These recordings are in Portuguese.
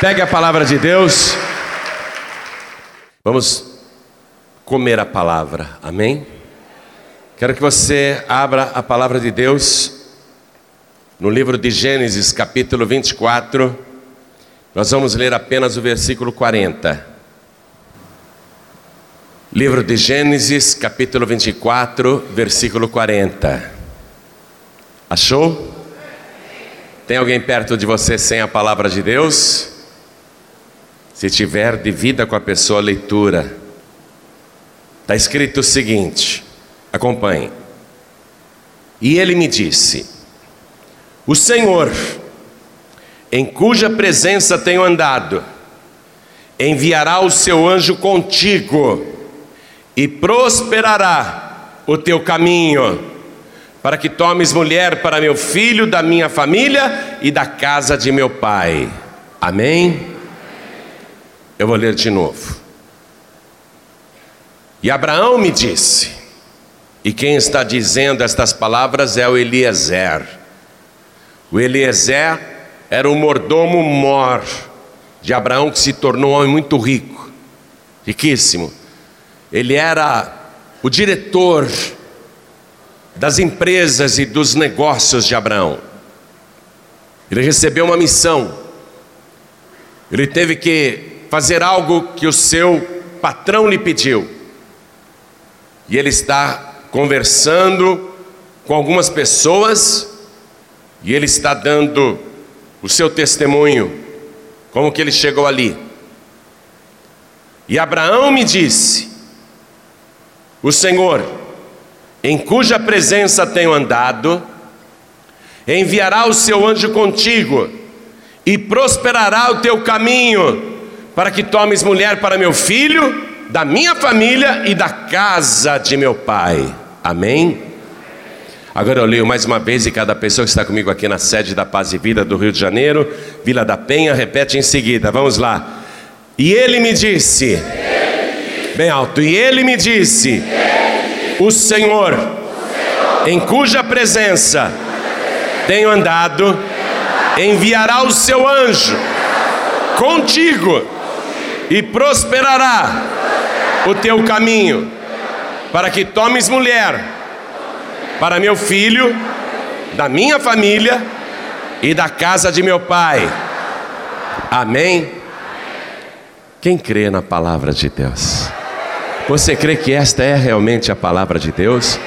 Pegue a palavra de Deus. Vamos comer a palavra, amém? Quero que você abra a palavra de Deus no livro de Gênesis, capítulo 24. Nós vamos ler apenas o versículo 40. Livro de Gênesis, capítulo 24, versículo 40. Achou? Tem alguém perto de você sem a palavra de Deus? Se tiver, divida com a pessoa a leitura. Está escrito o seguinte: acompanhe. E ele me disse: O Senhor, em cuja presença tenho andado, enviará o seu anjo contigo e prosperará o teu caminho, para que tomes mulher para meu filho, da minha família e da casa de meu pai. Amém? Eu vou ler de novo. E Abraão me disse, e quem está dizendo estas palavras é o Eliezer. O Eliezer era o mordomo mor de Abraão que se tornou um homem muito rico, riquíssimo. Ele era o diretor das empresas e dos negócios de Abraão. Ele recebeu uma missão. Ele teve que fazer algo que o seu patrão lhe pediu. E ele está conversando com algumas pessoas e ele está dando o seu testemunho, como que ele chegou ali. E Abraão me disse: O Senhor, em cuja presença tenho andado, enviará o seu anjo contigo e prosperará o teu caminho para que tomes mulher para meu filho, da minha família e da casa de meu pai. Amém? Agora eu leio mais uma vez e cada pessoa que está comigo aqui na sede da Paz e Vida do Rio de Janeiro, Vila da Penha, repete em seguida. Vamos lá. E ele me disse, bem alto, e ele me disse, o Senhor, em cuja presença tenho andado, enviará o seu anjo contigo e prosperará o teu caminho, para que tomes mulher para meu filho, da minha família e da casa de meu pai. Amém? Quem crê na palavra de Deus? Você crê que esta é realmente a palavra de Deus?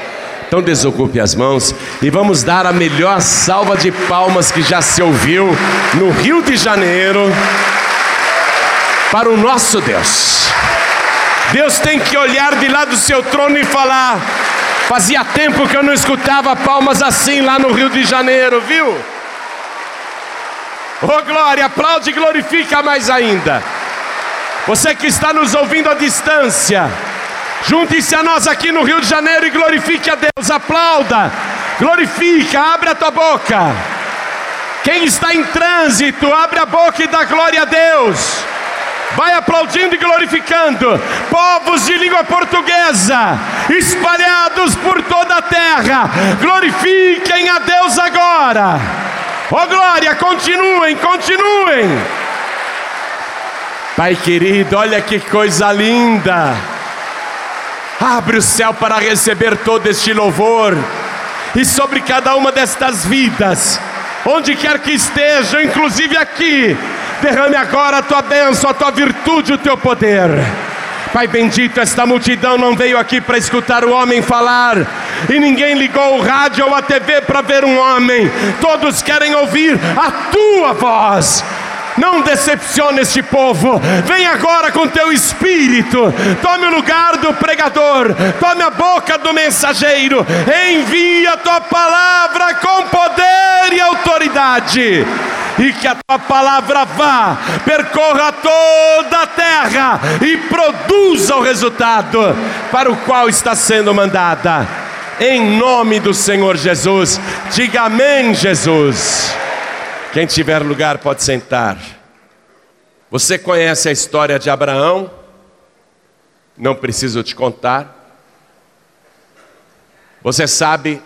Então desocupe as mãos e vamos dar a melhor salva de palmas que já se ouviu no Rio de Janeiro para o nosso Deus. Deus tem que olhar de lá do seu trono e falar: fazia tempo que eu não escutava palmas assim lá no Rio de Janeiro, viu? Oh glória, aplaude e glorifica mais ainda. Você que está nos ouvindo à distância, junte-se a nós aqui no Rio de Janeiro e glorifique a Deus, aplauda, glorifica, abre a tua boca. Quem está em trânsito, abre a boca e dá glória a Deus. Vai aplaudindo e glorificando. Povos de língua portuguesa, espalhados por toda a terra, glorifiquem a Deus agora. Ó oh, glória, continuem, continuem. Pai querido, olha que coisa linda. Abre o céu para receber todo este louvor. E sobre cada uma destas vidas, onde quer que estejam, inclusive aqui, Derrame agora a tua bênção, a tua virtude, o teu poder. Pai bendito, esta multidão não veio aqui para escutar o homem falar, e ninguém ligou o rádio ou a TV para ver um homem, todos querem ouvir a tua voz. Não decepcione este povo. Vem agora com teu espírito. Tome o lugar do pregador. Tome a boca do mensageiro. Envia a tua palavra com poder e autoridade e que a tua palavra vá, percorra toda a terra e produza o resultado para o qual está sendo mandada. Em nome do Senhor Jesus, diga amém, Jesus. Quem tiver lugar pode sentar. Você conhece a história de Abraão? Não preciso te contar. Você sabe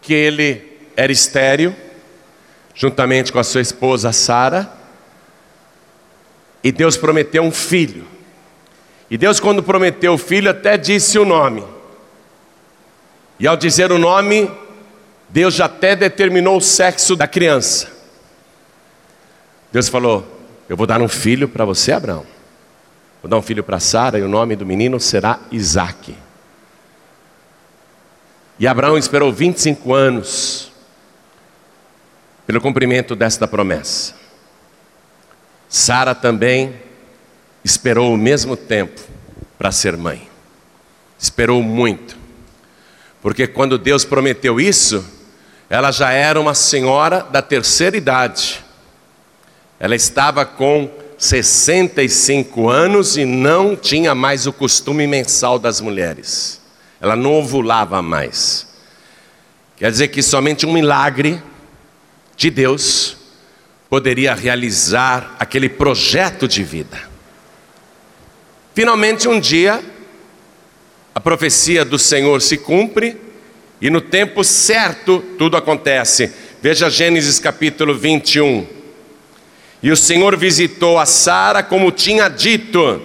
que ele era estéril juntamente com a sua esposa Sara. E Deus prometeu um filho. E Deus, quando prometeu o filho, até disse o nome. E ao dizer o nome, Deus já até determinou o sexo da criança. Deus falou: Eu vou dar um filho para você, Abraão. Vou dar um filho para Sara, e o nome do menino será Isaac. E Abraão esperou 25 anos pelo cumprimento desta promessa. Sara também esperou o mesmo tempo para ser mãe. Esperou muito. Porque quando Deus prometeu isso, ela já era uma senhora da terceira idade. Ela estava com 65 anos e não tinha mais o costume mensal das mulheres. Ela não ovulava mais. Quer dizer que somente um milagre de Deus poderia realizar aquele projeto de vida. Finalmente, um dia, a profecia do Senhor se cumpre e no tempo certo tudo acontece. Veja Gênesis capítulo 21. E o Senhor visitou a Sara como tinha dito,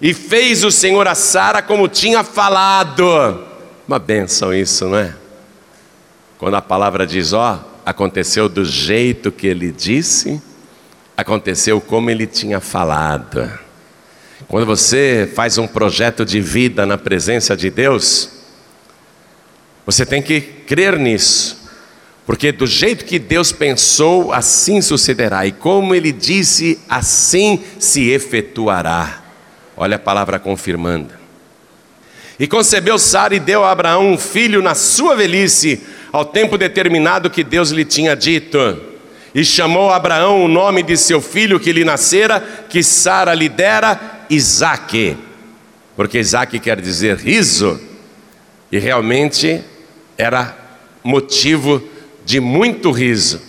e fez o Senhor a Sara como tinha falado. Uma benção isso, não é? Quando a palavra diz, ó, aconteceu do jeito que ele disse, aconteceu como ele tinha falado. Quando você faz um projeto de vida na presença de Deus, você tem que crer nisso, porque do jeito que Deus pensou, assim sucederá, e como ele disse, assim se efetuará. Olha a palavra confirmando. E concebeu Sara e deu a Abraão um filho na sua velhice, ao tempo determinado que Deus lhe tinha dito. E chamou Abraão o nome de seu filho que lhe nascera, que Sara lhe dera, Isaque. Porque Isaque quer dizer riso. E realmente era motivo de muito riso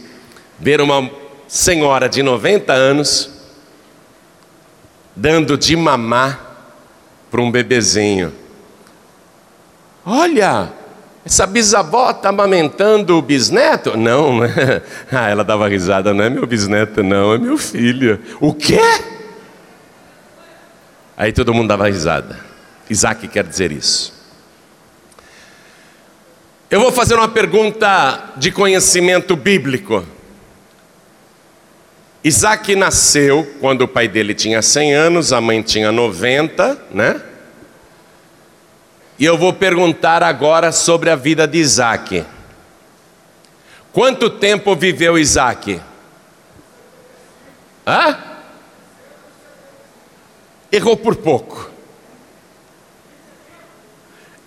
ver uma senhora de 90 anos dando de mamar para um bebezinho. Olha, essa bisavó está amamentando o bisneto? Não, né? ah, ela dava risada, não é meu bisneto, não, é meu filho. O quê? Aí todo mundo dava risada. Isaac quer dizer isso. Eu vou fazer uma pergunta de conhecimento bíblico. Isaac nasceu quando o pai dele tinha 100 anos, a mãe tinha 90, né? E eu vou perguntar agora sobre a vida de Isaac. Quanto tempo viveu Isaac? Hã? Errou por pouco.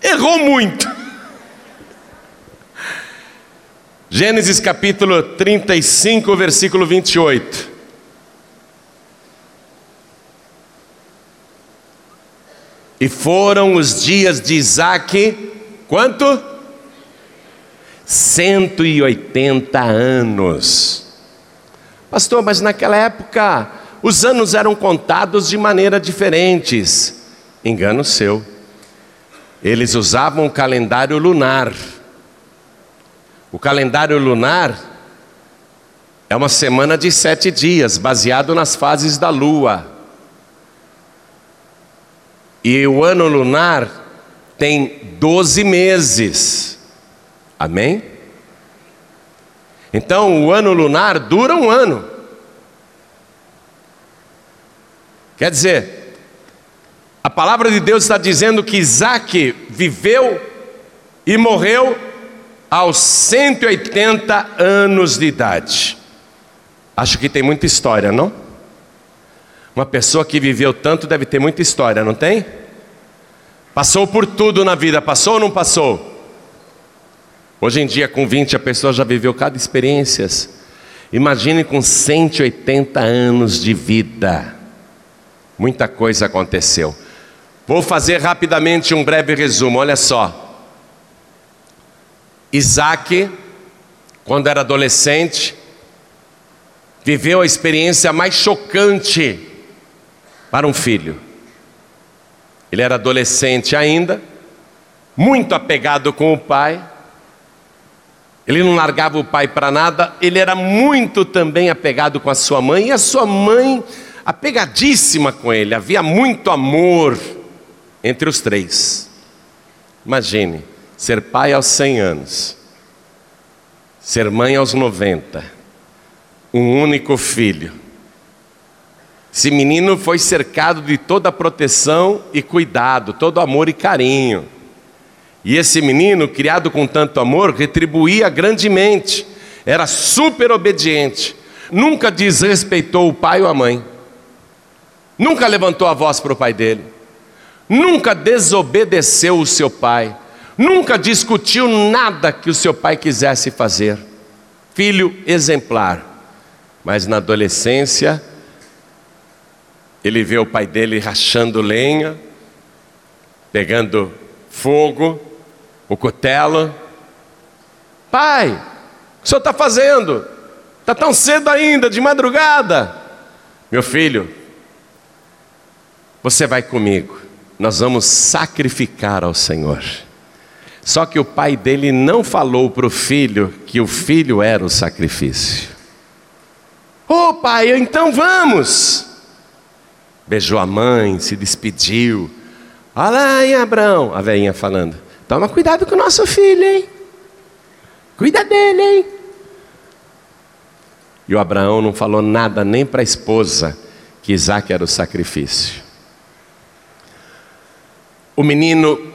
Errou muito. Gênesis capítulo 35, versículo 28. E foram os dias de Isaac, quanto? 180 anos. Pastor, mas naquela época os anos eram contados de maneira diferentes. Engano seu. Eles usavam o calendário lunar. O calendário lunar é uma semana de sete dias, baseado nas fases da lua. E o ano lunar tem 12 meses. Amém? Então o ano lunar dura um ano. Quer dizer, a palavra de Deus está dizendo que Isaac viveu e morreu aos 180 anos de idade. Acho que tem muita história, não? Uma pessoa que viveu tanto deve ter muita história, não tem? Passou por tudo na vida, passou ou não passou? Hoje em dia, com 20, a pessoa já viveu cada experiência. Imagine com 180 anos de vida. Muita coisa aconteceu. Vou fazer rapidamente um breve resumo, olha só. Isaac, quando era adolescente, viveu a experiência mais chocante para um filho. Ele era adolescente ainda, muito apegado com o pai. Ele não largava o pai para nada, ele era muito também apegado com a sua mãe, e a sua mãe apegadíssima com ele, havia muito amor entre os três. Imagine, ser pai aos 100 anos, ser mãe aos 90, um único filho. Esse menino foi cercado de toda proteção e cuidado, todo amor e carinho. E esse menino, criado com tanto amor, retribuía grandemente, era super obediente, nunca desrespeitou o pai ou a mãe, nunca levantou a voz para o pai dele, nunca desobedeceu o seu pai, nunca discutiu nada que o seu pai quisesse fazer. Filho exemplar, mas na adolescência, ele vê o pai dele rachando lenha, pegando fogo, o cutelo. Pai, o que o senhor está fazendo? Está tão cedo ainda, de madrugada. Meu filho, você vai comigo, nós vamos sacrificar ao Senhor. Só que o pai dele não falou para o filho que o filho era o sacrifício. Ô oh, pai, então vamos. Beijou a mãe, se despediu. Olha lá, hein, a velhinha falando. Toma cuidado com o nosso filho, hein? Cuida dele, hein? E o Abraão não falou nada nem para a esposa que Isaac era o sacrifício. O menino,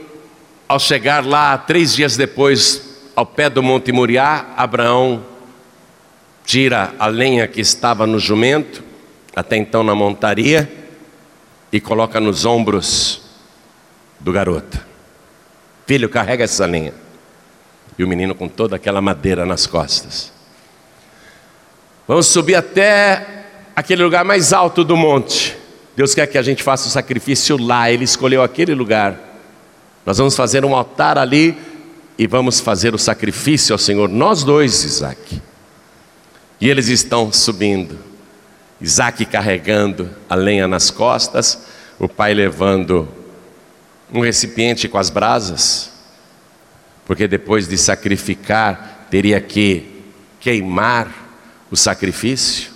ao chegar lá, três dias depois, ao pé do Monte Moriá, Abraão tira a lenha que estava no jumento, até então na montaria, e coloca nos ombros do garoto. Filho, carrega essa linha. E o menino com toda aquela madeira nas costas. Vamos subir até aquele lugar mais alto do monte. Deus quer que a gente faça o sacrifício lá, Ele escolheu aquele lugar. Nós vamos fazer um altar ali e vamos fazer o sacrifício ao Senhor, nós dois, Isaac. E eles estão subindo. Isaac carregando a lenha nas costas, o pai levando um recipiente com as brasas, porque depois de sacrificar, teria que queimar o sacrifício,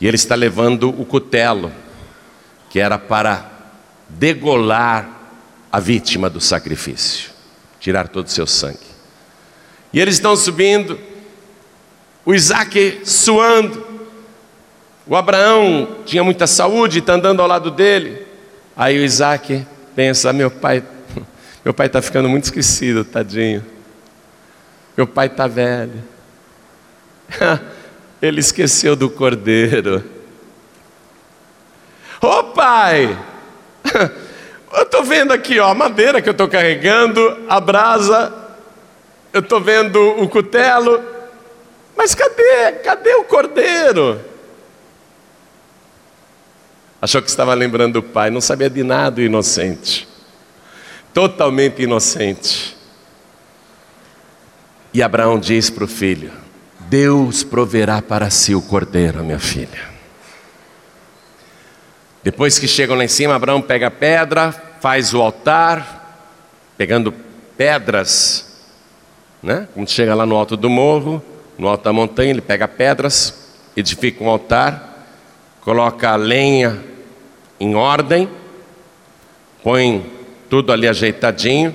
e ele está levando o cutelo, que era para degolar a vítima do sacrifício, tirar todo o seu sangue. E eles estão subindo, o Isaac suando, o Abraão tinha muita saúde, está andando ao lado dele. Aí o Isaac pensa: meu pai, meu pai está ficando muito esquecido, tadinho. Meu pai está velho. Ele esqueceu do cordeiro. Ô oh, pai, eu estou vendo aqui ó, a madeira que eu estou carregando, a brasa, eu estou vendo o cutelo, mas cadê? Cadê o cordeiro? Achou que estava lembrando o pai, não sabia de nada, inocente. Totalmente inocente. E Abraão diz para o filho: Deus proverá para si o cordeiro, minha filha. Depois que chegam lá em cima, Abraão pega a pedra, faz o altar, pegando pedras, né? Quando chega lá no alto do morro, no alto da montanha, ele pega pedras, edifica um altar, coloca a lenha em ordem, põe tudo ali ajeitadinho,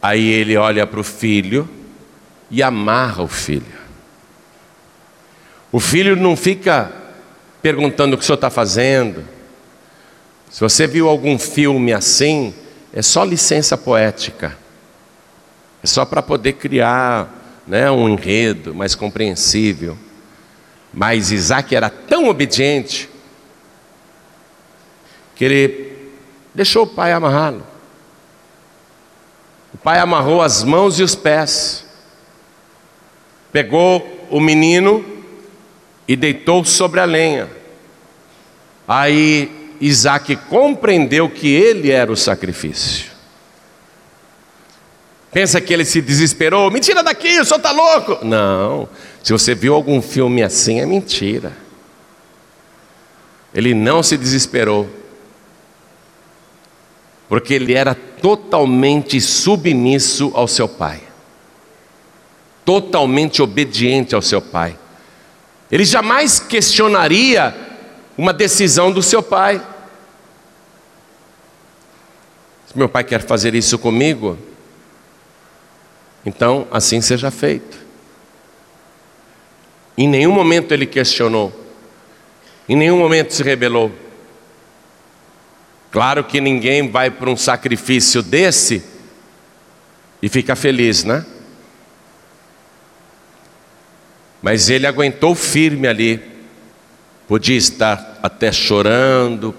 aí ele olha para o filho e amarra o filho. O filho não fica perguntando o que o senhor está fazendo. Se você viu algum filme assim, é só licença poética. É só para poder criar né, um enredo mais compreensível. Mas Isaac era tão obediente que ele deixou o pai amarrá-lo. O pai amarrou as mãos e os pés, pegou o menino e deitou sobre a lenha. Aí Isaac compreendeu que ele era o sacrifício. Pensa que ele se desesperou, mentira daqui, o senhor está louco. Não, se você viu algum filme assim, é mentira. Ele não se desesperou porque ele era totalmente submisso ao seu pai, totalmente obediente ao seu pai. Ele jamais questionaria uma decisão do seu pai. Se meu pai quer fazer isso comigo, então assim seja feito. Em nenhum momento ele questionou, em nenhum momento se rebelou. Claro que ninguém vai para um sacrifício desse e fica feliz, né? Mas ele aguentou firme ali. Podia estar até chorando,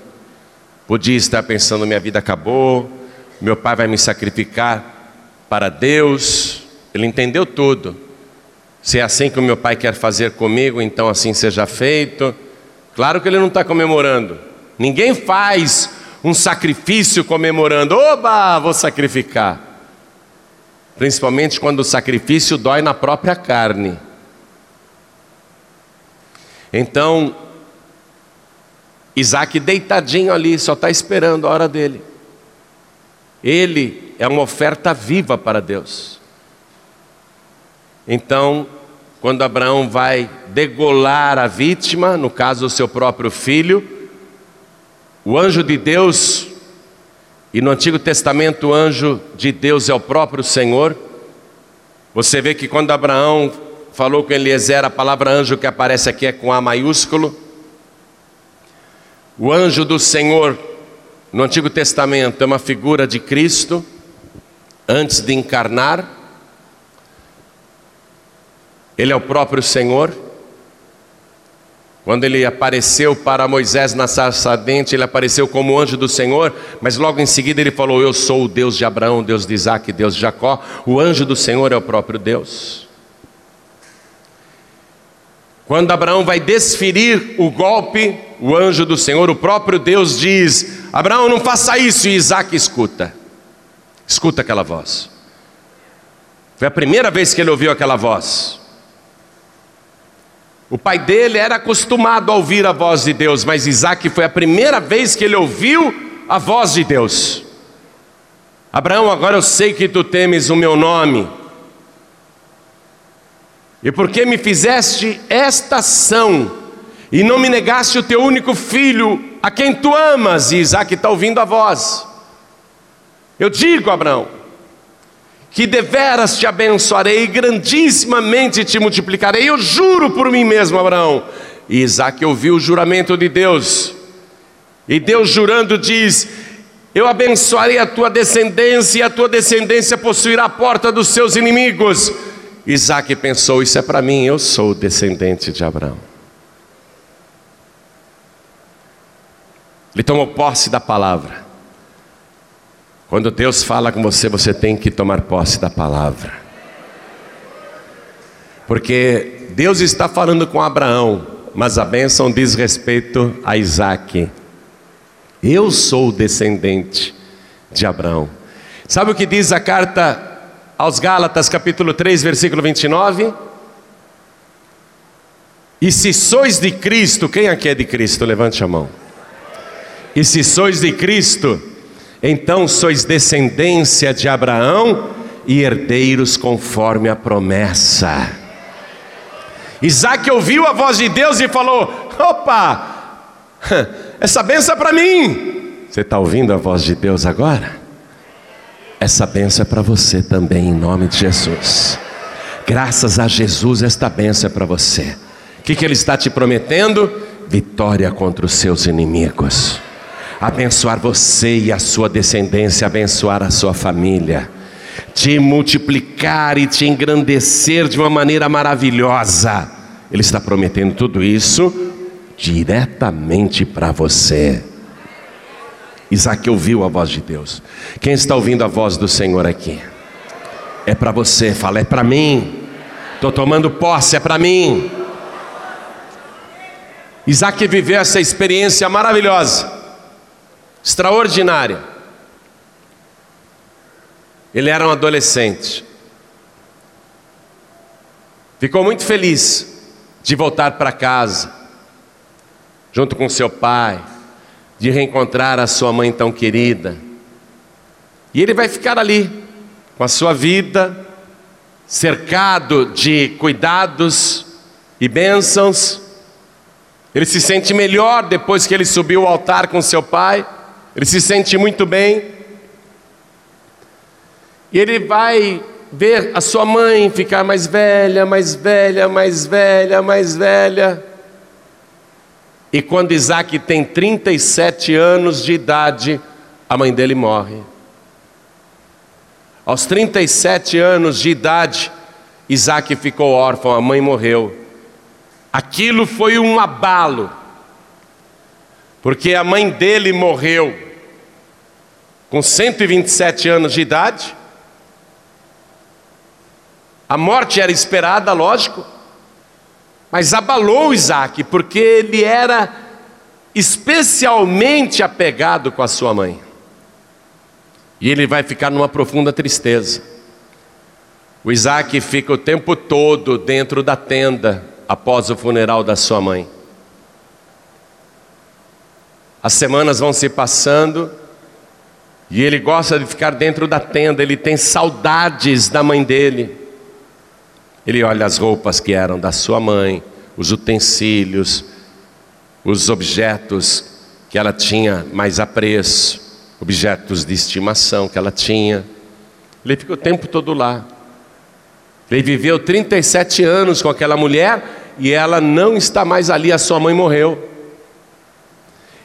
podia estar pensando: minha vida acabou, meu pai vai me sacrificar para Deus. Ele entendeu tudo. Se é assim que o meu pai quer fazer comigo, então assim seja feito. Claro que ele não está comemorando. Ninguém faz um sacrifício comemorando, oba, vou sacrificar. Principalmente quando o sacrifício dói na própria carne. Então, Isaac deitadinho ali, só está esperando a hora dele. Ele é uma oferta viva para Deus. Então, quando Abraão vai degolar a vítima, no caso o seu próprio filho, o anjo de Deus, e no Antigo Testamento o anjo de Deus é o próprio Senhor. Você vê que quando Abraão falou com Eliezer, a palavra anjo que aparece aqui é com A maiúsculo. O anjo do Senhor, no Antigo Testamento, é uma figura de Cristo, antes de encarnar. Ele é o próprio Senhor. Quando ele apareceu para Moisés na sarça ardente, ele apareceu como anjo do Senhor, mas logo em seguida ele falou: Eu sou o Deus de Abraão, Deus de Isaac, Deus de Jacó. O anjo do Senhor é o próprio Deus. Quando Abraão vai desferir o golpe, o anjo do Senhor, o próprio Deus diz: Abraão, não faça isso. E Isaac escuta, escuta aquela voz. Foi a primeira vez que ele ouviu aquela voz. O pai dele era acostumado a ouvir a voz de Deus, mas Isaac foi a primeira vez que ele ouviu a voz de Deus. Abraão, agora eu sei que tu temes o meu nome e porque me fizeste esta ação, e não me negaste o teu único filho, a quem tu amas, e Isaac está ouvindo a voz. Eu digo, Abraão, que deveras te abençoarei, grandissimamente te multiplicarei, eu juro por mim mesmo, Abraão. E Isaac ouviu o juramento de Deus, e Deus jurando diz: Eu abençoarei a tua descendência, e a tua descendência possuirá a porta dos seus inimigos. Isaac pensou: Isso é para mim, eu sou descendente de Abraão. Ele tomou posse da palavra. Quando Deus fala com você, você tem que tomar posse da palavra. Porque Deus está falando com Abraão, mas a bênção diz respeito a Isaac. Eu sou descendente de Abraão. Sabe o que diz a carta aos Gálatas, capítulo 3, versículo 29. E se sois de Cristo, quem aqui é de Cristo? Levante a mão. E se sois de Cristo, então sois descendência de Abraão e herdeiros conforme a promessa. Isaac ouviu a voz de Deus e falou: opa, essa benção é para mim. Você está ouvindo a voz de Deus agora? Essa benção é para você também, em nome de Jesus. Graças a Jesus, esta benção é para você. O que, que Ele está te prometendo? Vitória contra os seus inimigos. Abençoar você e a sua descendência, abençoar a sua família. Te multiplicar e te engrandecer de uma maneira maravilhosa. Ele está prometendo tudo isso diretamente para você. Isaac ouviu a voz de Deus. Quem está ouvindo a voz do Senhor aqui? É para você, fala, é para mim. Estou tomando posse, é para mim. Isaac viveu essa experiência maravilhosa, extraordinária. Ele era um adolescente. Ficou muito feliz de voltar para casa, junto com seu pai, de reencontrar a sua mãe tão querida. E ele vai ficar ali, com a sua vida, cercado de cuidados e bênçãos, Ele se sente melhor depois que ele subiu ao altar com seu pai. Ele se sente muito bem. E ele vai ver a sua mãe ficar mais velha, mais velha, mais velha, mais velha. E quando Isaac tem 37 anos de idade, a mãe dele morre. Aos 37 anos de idade, Isaac ficou órfão, a mãe morreu. Aquilo foi um abalo, porque a mãe dele morreu com 127 anos de idade. A morte era esperada, lógico, mas abalou Isaac, porque ele era especialmente apegado com a sua mãe. E ele vai ficar numa profunda tristeza. O Isaac fica o tempo todo dentro da tenda após o funeral da sua mãe. As semanas vão se passando e ele gosta de ficar dentro da tenda, ele tem saudades da mãe dele. Ele olha as roupas que eram da sua mãe, os utensílios, os objetos que ela tinha mais apreço, objetos de estimação que ela tinha. Ele fica o tempo todo lá. Ele viveu 37 anos com aquela mulher e ela não está mais ali, a sua mãe morreu.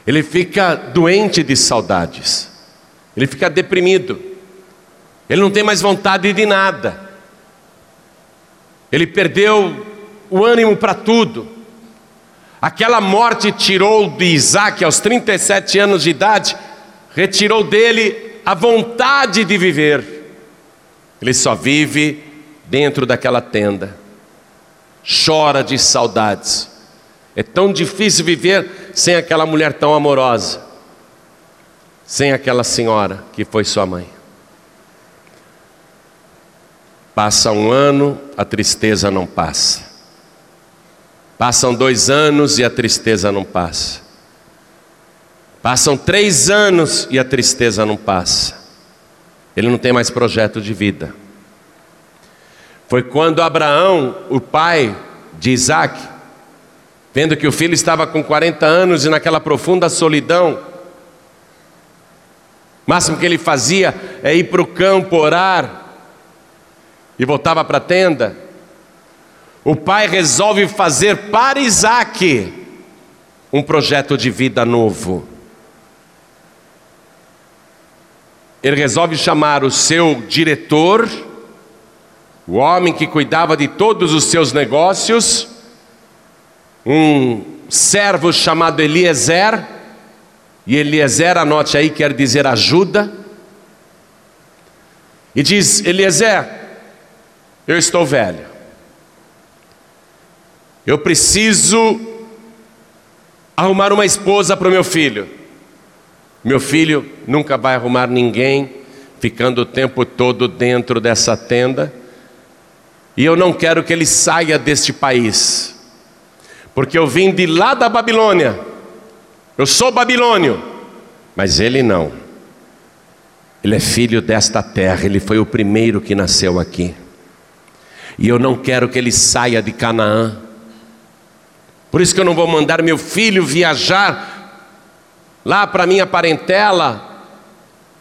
Ele fica doente de saudades, ele fica deprimido, ele não tem mais vontade de nada. Ele perdeu o ânimo para tudo. Aquela morte tirou de Isaac aos 37 anos de idade, retirou dele a vontade de viver. Ele só vive dentro daquela tenda, chora de saudades. É tão difícil viver sem aquela mulher tão amorosa, sem aquela senhora que foi sua mãe. Passa um ano, a tristeza não passa. Passam dois anos e a tristeza não passa. Passam três anos e a tristeza não passa. Ele não tem mais projeto de vida. Foi quando Abraão, o pai de Isaac, vendo que o filho estava com 40 anos e naquela profunda solidão, o máximo que ele fazia é ir para o campo orar, e voltava para a tenda, o pai resolve fazer para Isaac um projeto de vida novo. Ele resolve chamar o seu diretor, o homem que cuidava de todos os seus negócios, um servo chamado Eliezer, e Eliezer, anote aí, quer dizer ajuda, e diz: Eliezer, eu estou velho. Eu preciso arrumar uma esposa para o meu filho. Meu filho nunca vai arrumar ninguém ficando o tempo todo dentro dessa tenda. E eu não quero que ele saia deste país, porque eu vim de lá da Babilônia. Eu sou babilônio, mas ele não. Ele é filho desta terra, ele foi o primeiro que nasceu aqui. E eu não quero que ele saia de Canaã. Por isso que eu não vou mandar meu filho viajar lá para minha parentela,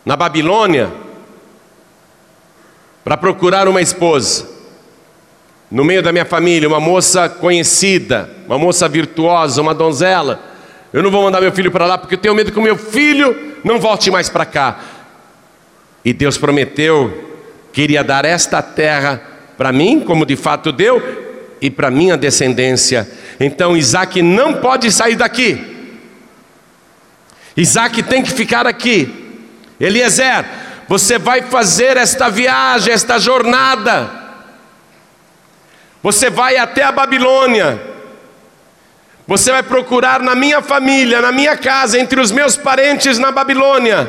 na Babilônia, para procurar uma esposa. No meio da minha família, uma moça conhecida, uma moça virtuosa, uma donzela. Eu não vou mandar meu filho para lá porque eu tenho medo que o meu filho não volte mais para cá. E Deus prometeu que iria dar esta terra para mim, como de fato deu, e para minha descendência. Então Isaac não pode sair daqui. Isaac tem que ficar aqui. Eliezer, você vai fazer esta viagem, esta jornada. Você vai até a Babilônia. Você vai procurar na minha família, na minha casa, entre os meus parentes na Babilônia,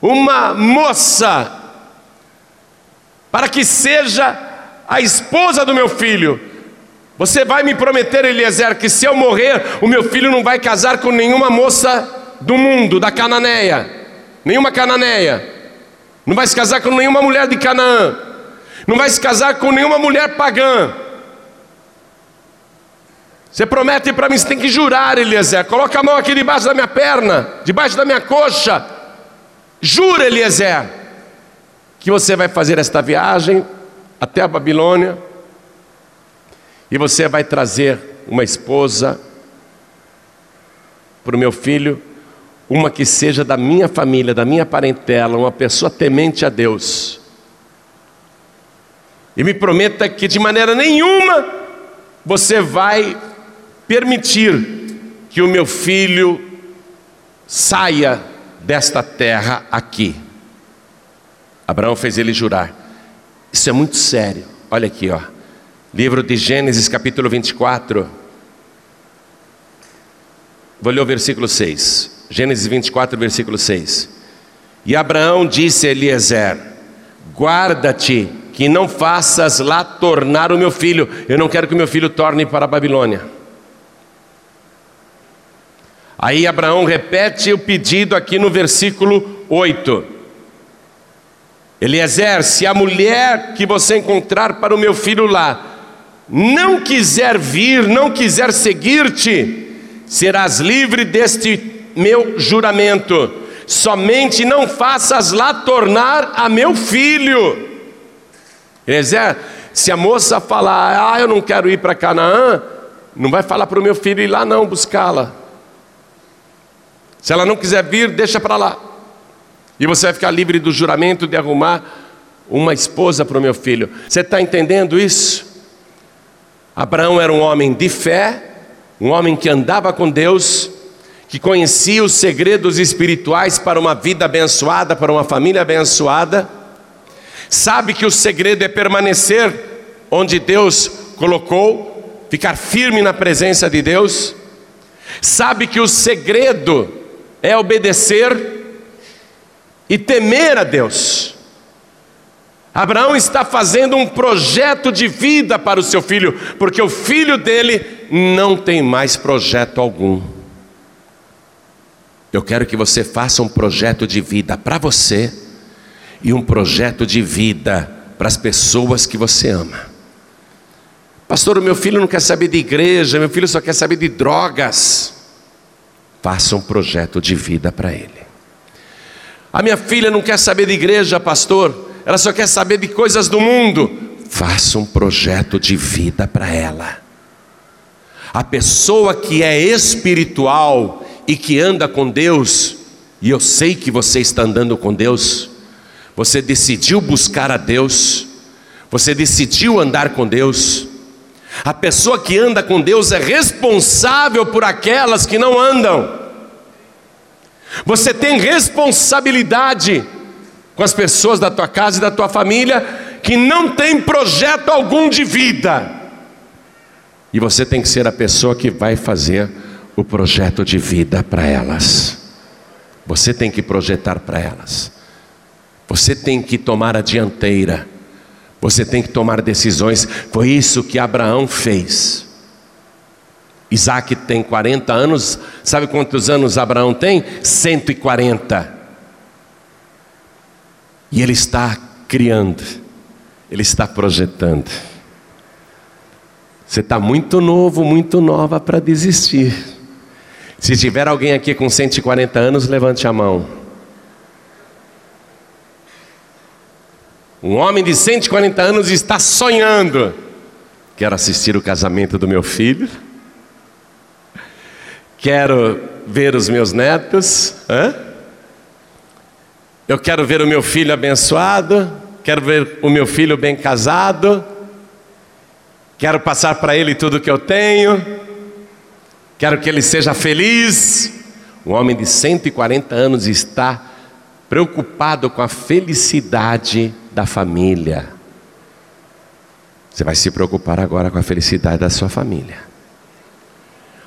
uma moça para que seja a esposa do meu filho. Você vai me prometer, Eliezer, que se eu morrer, o meu filho não vai casar com nenhuma moça do mundo, da Cananeia, nenhuma Cananeia, não vai se casar com nenhuma mulher de Canaã, não vai se casar com nenhuma mulher pagã. Você promete para mim, você tem que jurar, Eliezer. Coloca a mão aqui debaixo da minha perna, debaixo da minha coxa. Jura, Eliezer, que você vai fazer esta viagem até a Babilônia e você vai trazer uma esposa para o meu filho, uma que seja da minha família, da minha parentela, uma pessoa temente a Deus. E me prometa que de maneira nenhuma você vai permitir que o meu filho saia desta terra aqui. Abraão fez ele jurar. Isso é muito sério. Olha aqui, ó. Livro de Gênesis, capítulo 24. Vou ler o versículo 6. Gênesis 24, versículo 6. E Abraão disse a Eliezer: Guarda-te, que não faças lá tornar o meu filho. Eu não quero que o meu filho torne para a Babilônia. Aí Abraão repete o pedido aqui no versículo 8. Eliezer, se a mulher que você encontrar para o meu filho lá não quiser vir, não quiser seguir-te, serás livre deste meu juramento. Somente não faças lá tornar a meu filho. Eliezer, se a moça falar, ah, eu não quero ir para Canaã, não vai falar para o meu filho ir lá não buscá-la. Se ela não quiser vir, deixa para lá. E você vai ficar livre do juramento de arrumar uma esposa para o meu filho. Você está entendendo isso? Abraão era um homem de fé, um homem que andava com Deus, que conhecia os segredos espirituais para uma vida abençoada, para uma família abençoada. Sabe que o segredo é permanecer onde Deus colocou, ficar firme na presença de Deus. Sabe que o segredo é obedecer e temer a Deus. Abraão está fazendo um projeto de vida para o seu filho, porque o filho dele não tem mais projeto algum. Eu quero que você faça um projeto de vida para você e um projeto de vida para as pessoas que você ama. Pastor, o meu filho não quer saber de igreja, meu filho só quer saber de drogas. Faça um projeto de vida para ele. A minha filha não quer saber de igreja, pastor, ela só quer saber de coisas do mundo. Faça um projeto de vida para ela. A pessoa que é espiritual e que anda com Deus, e eu sei que você está andando com Deus, você decidiu buscar a Deus, você decidiu andar com Deus, a pessoa que anda com Deus é responsável por aquelas que não andam. Você tem responsabilidade com as pessoas da tua casa e da tua família que não tem projeto algum de vida. E você tem que ser a pessoa que vai fazer o projeto de vida para elas. Você tem que projetar para elas. Você tem que tomar a dianteira. Você tem que tomar decisões. Foi isso que Abraão fez. Isaac tem 40 anos. Sabe quantos anos Abraão tem? 140. E ele está criando, ele está projetando. Você está muito novo, muito nova para desistir. Se tiver alguém aqui com 140 anos, levante a mão. Um homem de 140 anos está sonhando. Quero assistir o casamento do meu filho. Quero ver os meus netos. Hã? Eu quero ver o meu filho abençoado. Quero ver o meu filho bem casado. Quero passar para ele tudo que eu tenho. Quero que ele seja feliz. Um homem de 140 anos está preocupado com a felicidade da família. Você vai se preocupar agora com a felicidade da sua família.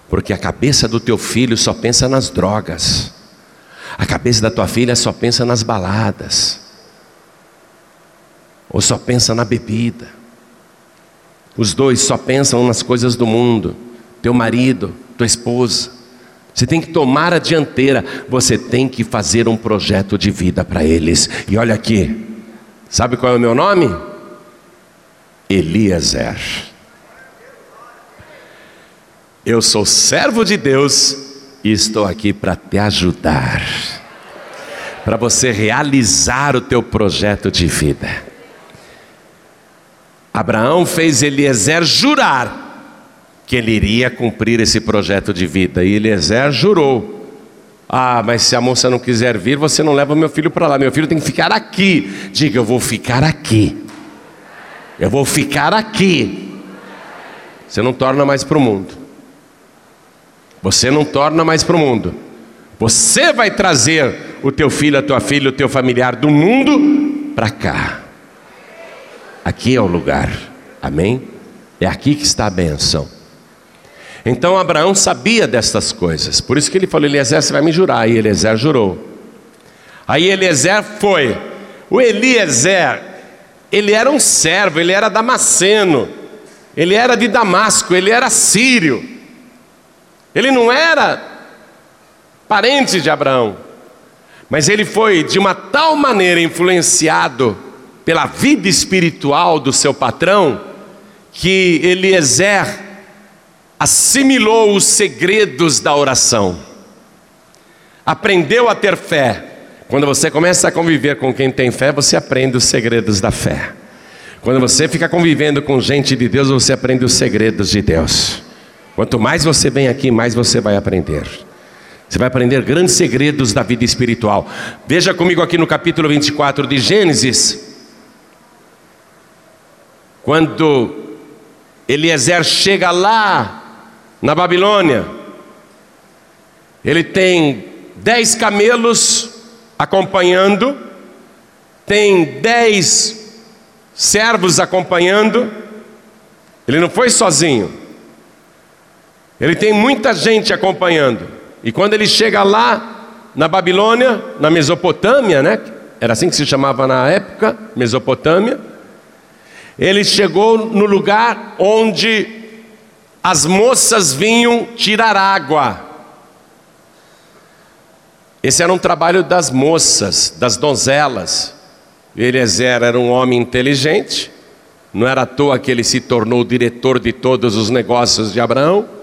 Porque a cabeça do teu filho só pensa nas drogas. A cabeça da tua filha só pensa nas baladas. Ou só pensa na bebida. Os dois só pensam nas coisas do mundo. Teu marido, tua esposa. Você tem que tomar a dianteira. Você tem que fazer um projeto de vida para eles. E olha aqui, Sabe qual é o meu nome? Eliezer. Eu sou servo de Deus e estou aqui para te ajudar, para você realizar o teu projeto de vida. Abraão fez Eliezer jurar que ele iria cumprir esse projeto de vida, e Eliezer jurou. Ah, mas se a moça não quiser vir, você não leva meu filho para lá. Meu filho tem que ficar aqui. Diga, eu vou ficar aqui. Eu vou ficar aqui. Você não torna mais para o mundo. Você não torna mais para o mundo. Você vai trazer o teu filho, a tua filha, o teu familiar do mundo para cá. Aqui é o lugar. Amém? É aqui que está a benção. Então Abraão sabia destas coisas. Por isso que ele falou: Eliezer, você vai me jurar. E Eliezer jurou. Aí Eliezer foi. O Eliezer, ele era um servo, ele era damasceno. Ele era de Damasco, ele era sírio. Ele não era parente de Abraão. Mas ele foi de uma tal maneira influenciado pela vida espiritual do seu patrão, que Eliezer assimilou os segredos da oração, aprendeu a ter fé. Quando você começa a conviver com quem tem fé, você aprende os segredos da fé. Quando você fica convivendo com gente de Deus, você aprende os segredos de Deus. Quanto mais você vem aqui, mais você vai aprender. Você vai aprender grandes segredos da vida espiritual. Veja comigo aqui no capítulo 24 de Gênesis. Quando Eliezer chega lá na Babilônia, ele tem dez camelos acompanhando, tem dez servos acompanhando. Ele não foi sozinho. Ele tem muita gente acompanhando. E quando ele chega lá na Babilônia, na Mesopotâmia, né? Era assim que se chamava na época, Mesopotâmia. Ele chegou no lugar onde as moças vinham tirar água. Esse era um trabalho das moças, das donzelas. Eliezer era um homem inteligente, não era à toa que ele se tornou o diretor de todos os negócios de Abraão.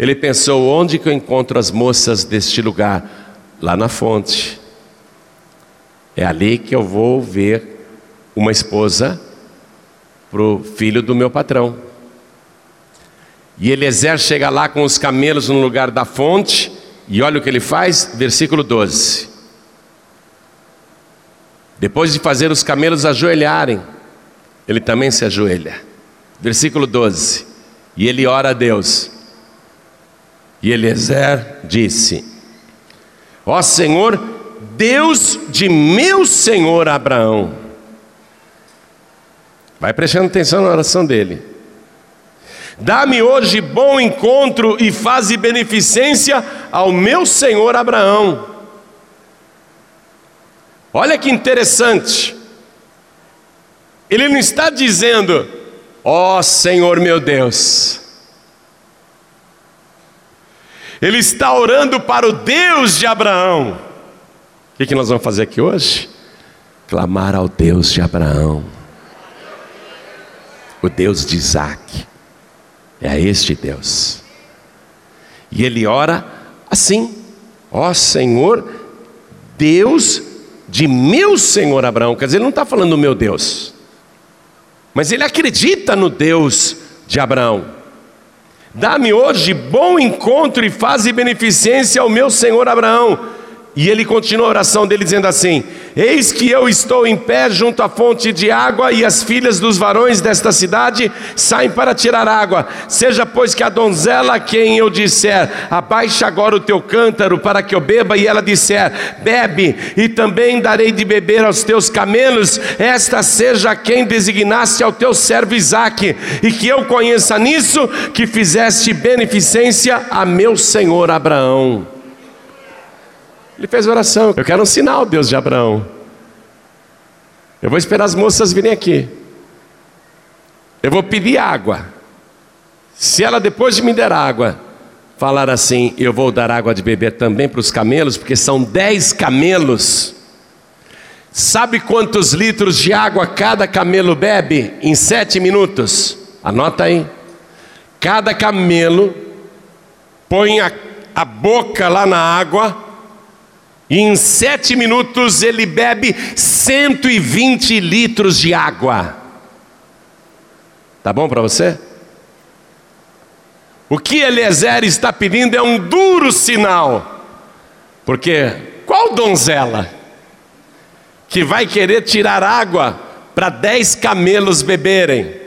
Ele pensou: onde que eu encontro as moças deste lugar? Lá na fonte. É ali que eu vou ver uma esposa para o filho do meu patrão. E Eliezer chega lá com os camelos no lugar da fonte, e olha o que ele faz, versículo 12. Depois de fazer os camelos ajoelharem, ele também se ajoelha. Versículo 12. E ele ora a Deus. E Eliezer disse: Ó Senhor, Deus de meu senhor Abraão. Vai prestando atenção na oração dele. Dá-me hoje bom encontro e faze beneficência ao meu senhor Abraão Olha que interessante. Ele não está dizendo, ó oh, Senhor meu Deus. Ele está orando para o Deus de Abraão. O que, que nós vamos fazer aqui hoje? Clamar ao Deus de Abraão, o Deus de Isaac. É a este Deus. E ele ora assim: ó Senhor, Deus de meu Senhor Abraão, quer dizer, ele não está falando do meu Deus, mas ele acredita no Deus de Abraão. Dá-me hoje bom encontro e faze beneficência ao meu Senhor Abraão e ele continua a oração dele dizendo assim: Eis que eu estou em pé junto à fonte de água, e as filhas dos varões desta cidade saem para tirar água. Seja, pois, que a donzela a quem eu disser, abaixa agora o teu cântaro para que eu beba, e ela disser, bebe, e também darei de beber aos teus camelos, esta seja quem designaste ao teu servo Isaque, e que eu conheça nisso que fizeste beneficência a meu senhor Abraão. Ele fez oração. Eu quero um sinal, Deus de Abraão. Eu vou esperar as moças virem aqui. Eu vou pedir água. Se ela depois de me der água, falar assim, eu vou dar água de beber também para os camelos, porque são dez camelos. Sabe quantos litros de água cada camelo bebe em sete minutos? Anota aí. Cada camelo põe a, a boca lá na água, e em sete minutos ele bebe 120 litros de água. Tá bom para você? O que Eliezer está pedindo é um duro sinal, porque qual donzela que vai querer tirar água para dez camelos beberem?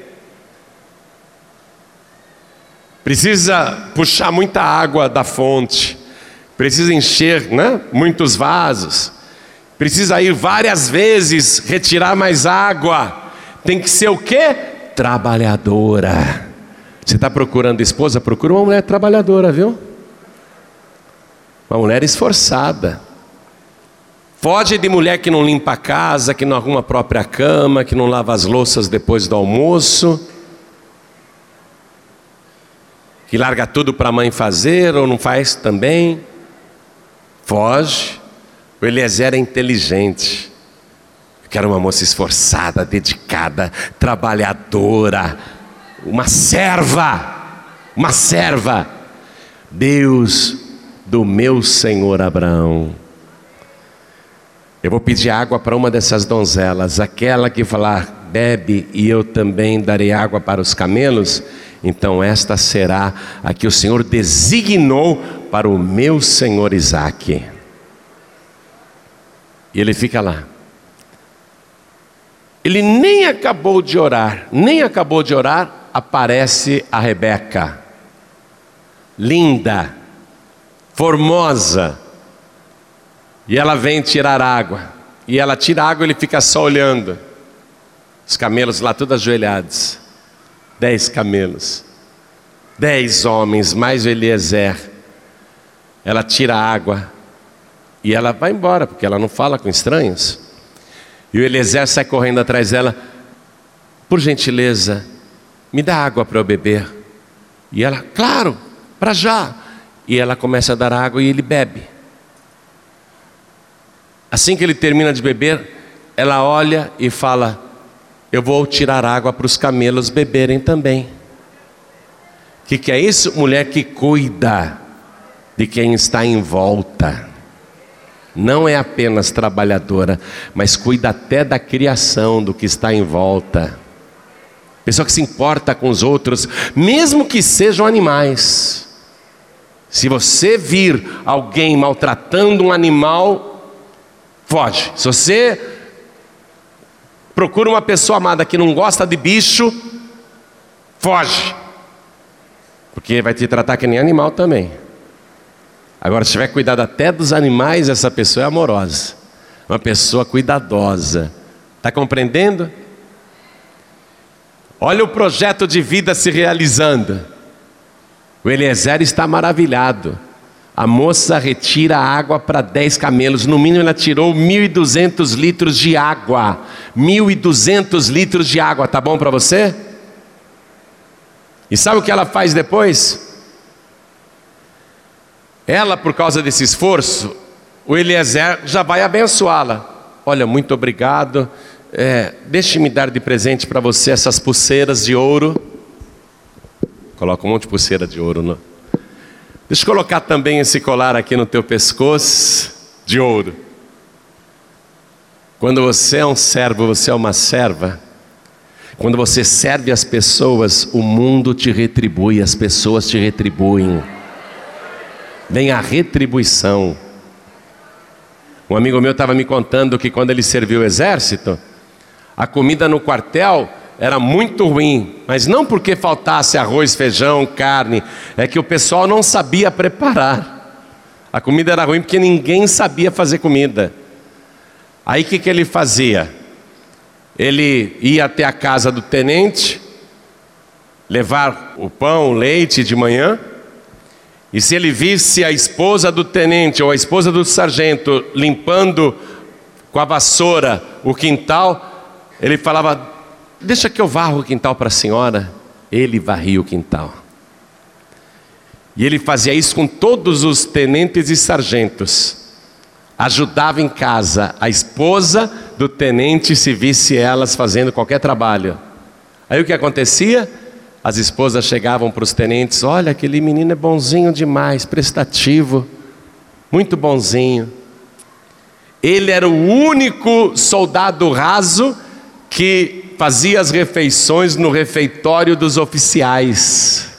Precisa puxar muita água da fonte, precisa encher né, muitos vasos, precisa ir várias vezes retirar mais água. Tem que ser o quê? Trabalhadora. Você está procurando esposa? Procura uma mulher trabalhadora, viu? Uma mulher esforçada. Foge de mulher que não limpa a casa, que não arruma a própria cama, que não lava as louças depois do almoço que larga tudo para a mãe fazer ou não faz também, foge. O Eliezer é inteligente. Eu quero uma moça esforçada, dedicada, trabalhadora, uma serva, uma serva. Deus do meu Senhor Abraão. Eu vou pedir água para uma dessas donzelas, aquela que falar, bebe e eu também darei água para os camelos então esta será a que o Senhor designou para o meu senhor Isaque. E ele fica lá. Ele nem acabou de orar, nem acabou de orar, aparece a Rebeca, linda, formosa, e ela vem tirar água, e ela tira água e ele fica só olhando, os camelos lá todos ajoelhados dez camelos, dez homens, mais o Eliezer. Ela tira a água e ela vai embora, porque ela não fala com estranhos. E o Eliezer sai correndo atrás dela, por gentileza, me dá água para eu beber. E ela, claro, para já. E ela começa a dar água e ele bebe. Assim que ele termina de beber, ela olha e fala: eu vou tirar água para os camelos beberem também. O que, que é isso? Mulher que cuida de quem está em volta. Não é apenas trabalhadora, mas cuida até da criação do que está em volta. Pessoa que se importa com os outros, mesmo que sejam animais. Se você vir alguém maltratando um animal, foge. Se você Procura uma pessoa amada que não gosta de bicho, foge. Porque vai te tratar que nem animal também. Agora, se tiver cuidado até dos animais, essa pessoa é amorosa. Uma pessoa cuidadosa. Está compreendendo? Olha o projeto de vida se realizando. O Eliezer está maravilhado. A moça retira água para 10 camelos, no mínimo ela tirou 1.200 litros de água. 1.200 litros de água, tá bom para você? E sabe o que ela faz depois? Ela, por causa desse esforço, o Eliezer já vai abençoá-la. Olha, muito obrigado. É, Deixe-me dar de presente para você essas pulseiras de ouro. Coloca um monte de pulseira de ouro no, Deixa eu colocar também esse colar aqui no teu pescoço de ouro. Quando você é um servo, você é uma serva. Quando você serve as pessoas, o mundo te retribui, as pessoas te retribuem. Vem a retribuição. Um amigo meu estava me contando que quando ele serviu o exército, a comida no quartel era muito ruim, mas não porque faltasse arroz, feijão, carne, é que o pessoal não sabia preparar. A comida era ruim porque ninguém sabia fazer comida. Aí o que, que ele fazia? Ele ia até a casa do tenente, levar o pão, o leite de manhã, e se ele visse a esposa do tenente ou a esposa do sargento limpando com a vassoura o quintal, ele falava: Deixa que eu varro o quintal para a senhora. Ele varria o quintal. E ele fazia isso com todos os tenentes e sargentos. Ajudava em casa a esposa do tenente se visse elas fazendo qualquer trabalho. Aí o que acontecia? As esposas chegavam para os tenentes: Olha, aquele menino é bonzinho demais, prestativo, muito bonzinho. Ele era o único soldado raso que fazia as refeições no refeitório dos oficiais.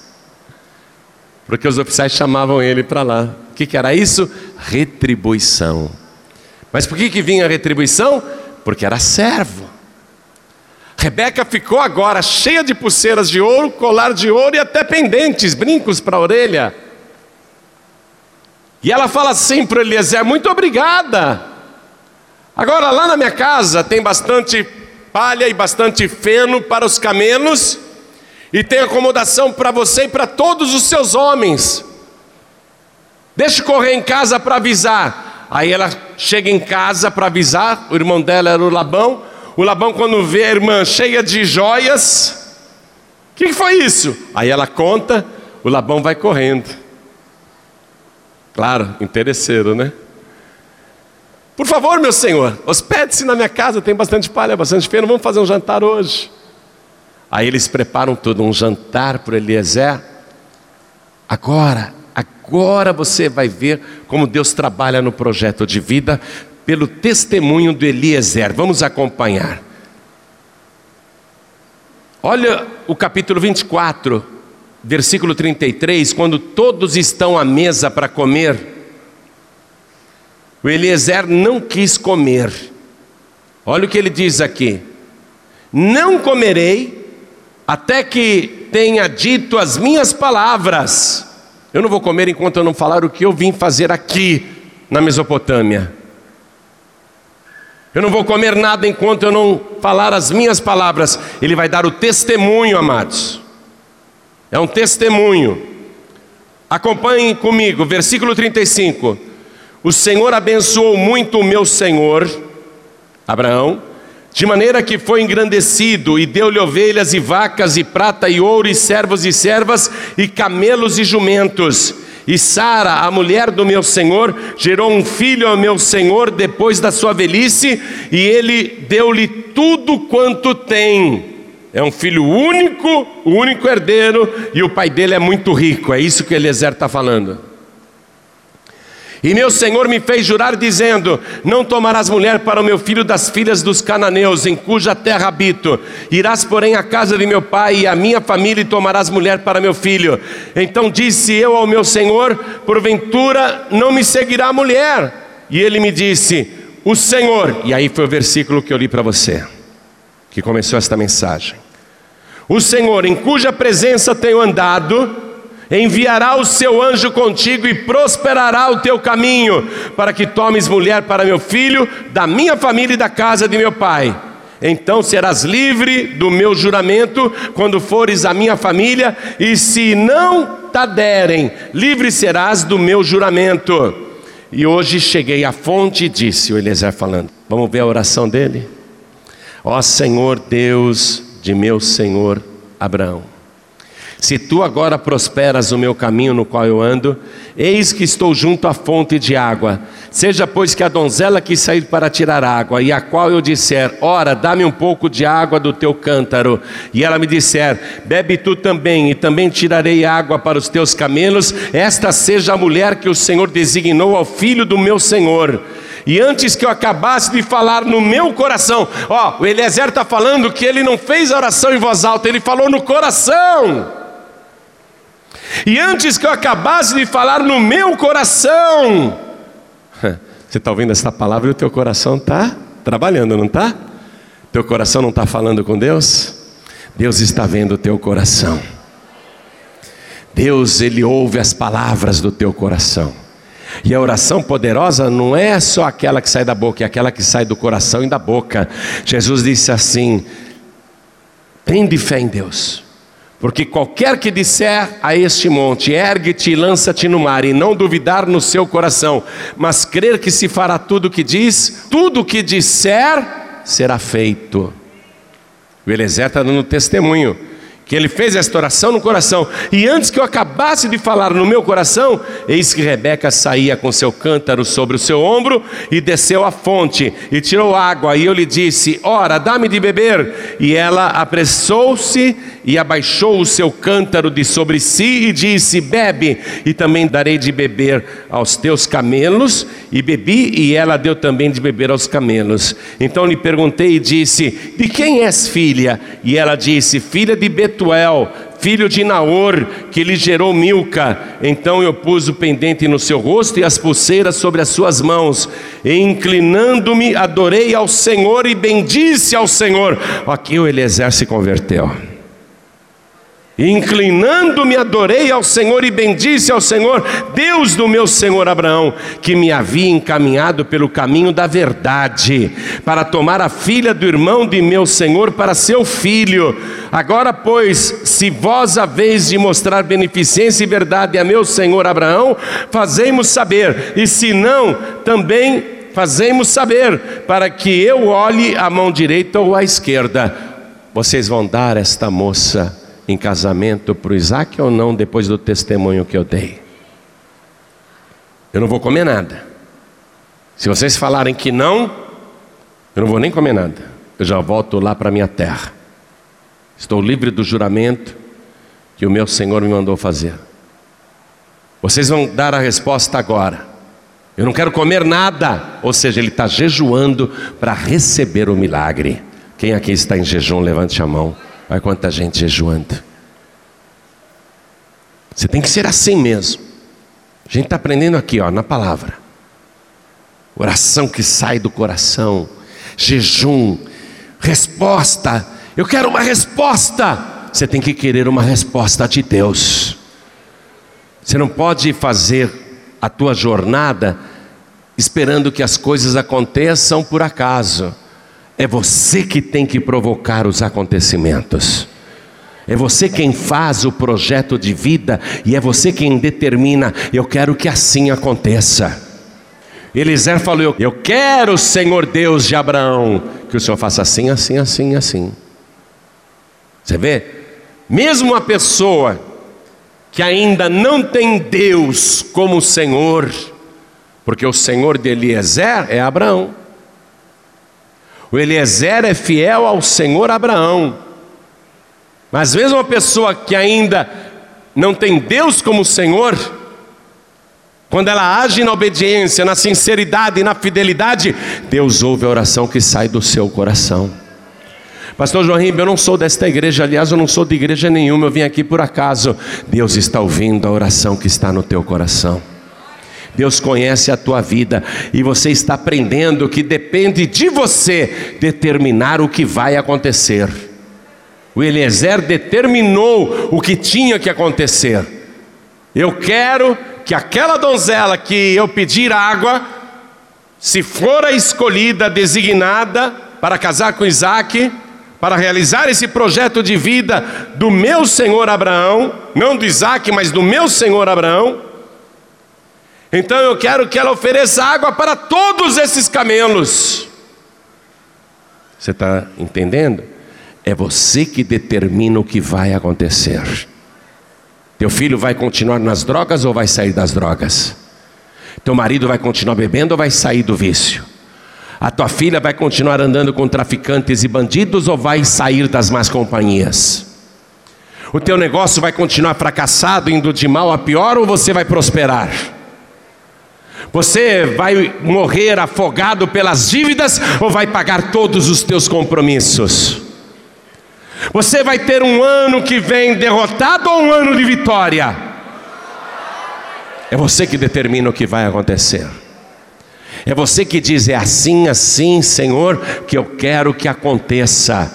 Porque os oficiais chamavam ele para lá. O que, que, era isso? Retribuição. Mas por que, que vinha a retribuição? Porque era servo. Rebeca ficou agora cheia de pulseiras de ouro, colar de ouro e até pendentes, brincos para a orelha. E ela fala assim para Eliezer: Muito obrigada. Agora, lá na minha casa tem bastante palha e bastante feno para os camelos, e tem acomodação para você e para todos os seus homens. Deixa eu correr em casa para avisar. Aí ela chega em casa para avisar, o irmão dela era o Labão. O Labão, quando vê a irmã cheia de joias, o que, que foi isso? Aí ela conta, o Labão vai correndo. Claro, interesseiro, né? Por favor, meu senhor, hospede-se na minha casa, tem bastante palha, bastante feno, vamos fazer um jantar hoje. Aí eles preparam tudo, um jantar para Eliezer. Agora, agora você vai ver como Deus trabalha no projeto de vida pelo testemunho do Eliezer. Vamos acompanhar. Olha o capítulo 24, versículo 33, quando todos estão à mesa para comer. O Eliezer não quis comer. Olha o que ele diz aqui: Não comerei até que tenha dito as minhas palavras. Eu não vou comer enquanto eu não falar o que eu vim fazer aqui na Mesopotâmia. Eu não vou comer nada enquanto eu não falar as minhas palavras. Ele vai dar o testemunho, amados. É um testemunho. Acompanhem comigo, versículo 35. O Senhor abençoou muito o meu senhor, Abraão, de maneira que foi engrandecido e deu-lhe ovelhas e vacas e prata e ouro e servos e servas e camelos e jumentos. E Sara, a mulher do meu senhor, gerou um filho ao meu senhor depois da sua velhice, e ele deu-lhe tudo quanto tem. É um filho único, o único herdeiro, e o pai dele é muito rico. É isso que Eliezer está falando. E meu senhor me fez jurar, dizendo: Não tomarás mulher para o meu filho das filhas dos cananeus, em cuja terra habito. Irás, porém, à casa de meu pai e à minha família, e tomarás mulher para meu filho. Então disse eu ao meu senhor: Porventura não me seguirá a mulher. E ele me disse: O Senhor. E aí foi o versículo que eu li para você, que começou esta mensagem. O Senhor, em cuja presença tenho andado, enviará o seu anjo contigo e prosperará o teu caminho, para que tomes mulher para meu filho, da minha família e da casa de meu pai. Então serás livre do meu juramento quando fores a minha família, e se não te derem, livre serás do meu juramento. E hoje cheguei à fonte, disse o Eliezer falando. Vamos ver a oração dele? Ó Senhor Deus de meu senhor Abraão se tu agora prosperas o meu caminho no qual eu ando, eis que estou junto à fonte de água. Seja, pois, que a donzela que sair para tirar água, e a qual eu disser: Ora, dá-me um pouco de água do teu cântaro, e ela me disser: Bebe tu também, e também tirarei água para os teus camelos, esta seja a mulher que o Senhor designou ao filho do meu Senhor. E antes que eu acabasse de falar no meu coração, ó, o Eliezer está falando que ele não fez a oração em voz alta, ele falou no coração. E antes que eu acabasse de falar no meu coração, você está ouvindo essa palavra e o teu coração está trabalhando, não está? Teu coração não está falando com Deus? Deus está vendo o teu coração. Deus, Ele ouve as palavras do teu coração. E a oração poderosa não é só aquela que sai da boca, é aquela que sai do coração e da boca. Jesus disse assim: tende fé em Deus. Porque qualquer que disser a este monte, ergue-te e lança-te no mar, e não duvidar no seu coração, mas crer que se fará tudo o que diz, tudo o que disser será feito. O Eliezer está dando testemunho. Que ele fez esta oração no coração. E antes que eu acabasse de falar no meu coração, eis que Rebeca saía com seu cântaro sobre o seu ombro e desceu à fonte e tirou água. E eu lhe disse: Ora, dá-me de beber. E ela apressou-se e abaixou o seu cântaro de sobre si e disse: Bebe, e também darei de beber aos teus camelos. E bebi, e ela deu também de beber aos camelos. Então lhe perguntei e disse: De quem és filha? E ela disse: Filha de Betuel, filho de Naor, que lhe gerou Milca. Então eu pus o pendente no seu rosto e as pulseiras sobre as suas mãos. E inclinando-me, adorei ao Senhor e bendisse ao Senhor. Aqui o Eliezer se converteu. Inclinando-me, adorei ao Senhor e bendisse ao Senhor, Deus do meu senhor Abraão, que me havia encaminhado pelo caminho da verdade, para tomar a filha do irmão de meu senhor para seu filho. Agora, pois, se vós haveis de mostrar beneficência e verdade a meu senhor Abraão, fazemos saber, e se não, também fazemos saber, para que eu olhe a mão direita ou a esquerda. Vocês vão dar esta moça em casamento para o Isaac ou não, depois do testemunho que eu dei? Eu não vou comer nada. Se vocês falarem que não, eu não vou nem comer nada. Eu já volto lá para minha terra. Estou livre do juramento que o meu Senhor me mandou fazer. Vocês vão dar a resposta agora. Eu não quero comer nada. Ou seja, ele está jejuando para receber o milagre. Quem aqui está em jejum, levante a mão. Olha quanta gente jejuando. Você tem que ser assim mesmo. A gente está aprendendo aqui, ó, na palavra. Oração que sai do coração, jejum, resposta. Eu quero uma resposta. Você tem que querer uma resposta de Deus. Você não pode fazer a tua jornada esperando que as coisas aconteçam por acaso. É você que tem que provocar os acontecimentos. É você quem faz o projeto de vida e é você quem determina, eu quero que assim aconteça. Eliezer falou: Eu quero, Senhor Deus de Abraão, que o Senhor faça assim, assim, assim, assim. Você vê? Mesmo a pessoa que ainda não tem Deus como Senhor, porque o Senhor de Eliezer é Abraão. O Eliezer é fiel ao Senhor Abraão. Mas mesmo uma pessoa que ainda não tem Deus como Senhor, quando ela age na obediência, na sinceridade e na fidelidade, Deus ouve a oração que sai do seu coração. Pastor João Ribeiro, eu não sou desta igreja, aliás, eu não sou de igreja nenhuma, eu vim aqui por acaso. Deus está ouvindo a oração que está no teu coração. Deus conhece a tua vida e você está aprendendo que depende de você determinar o que vai acontecer. O Eliezer determinou o que tinha que acontecer. Eu quero que aquela donzela que eu pedir água, se for a escolhida, designada para casar com Isaac, para realizar esse projeto de vida do meu senhor Abraão, não do Isaac, mas do meu senhor Abraão, então eu quero que ela ofereça água para todos esses camelos. Você está entendendo? É você que determina o que vai acontecer. Teu filho vai continuar nas drogas ou vai sair das drogas? Teu marido vai continuar bebendo ou vai sair do vício? A tua filha vai continuar andando com traficantes e bandidos ou vai sair das más companhias? O teu negócio vai continuar fracassado, indo de mal a pior ou você vai prosperar? Você vai morrer afogado pelas dívidas ou vai pagar todos os teus compromissos? Você vai ter um ano que vem derrotado ou um ano de vitória? É você que determina o que vai acontecer. É você que diz: é assim, assim, Senhor, que eu quero que aconteça,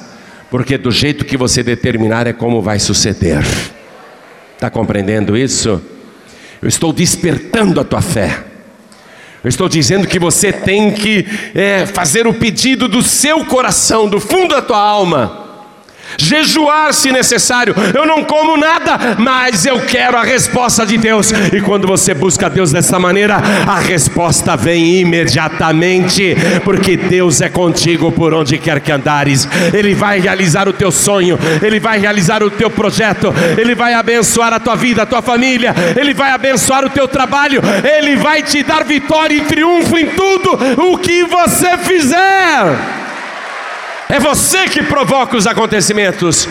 porque do jeito que você determinar é como vai suceder. Está compreendendo isso? Eu estou despertando a tua fé. Eu estou dizendo que você tem que é, fazer o pedido do seu coração, do fundo da tua alma. Jejuar se necessário. Eu não como nada, mas eu quero a resposta de Deus. E quando você busca Deus dessa maneira, a resposta vem imediatamente, porque Deus é contigo por onde quer que andares. Ele vai realizar o teu sonho, ele vai realizar o teu projeto, ele vai abençoar a tua vida, a tua família, ele vai abençoar o teu trabalho, ele vai te dar vitória e triunfo em tudo o que você fizer. É você que provoca os acontecimentos.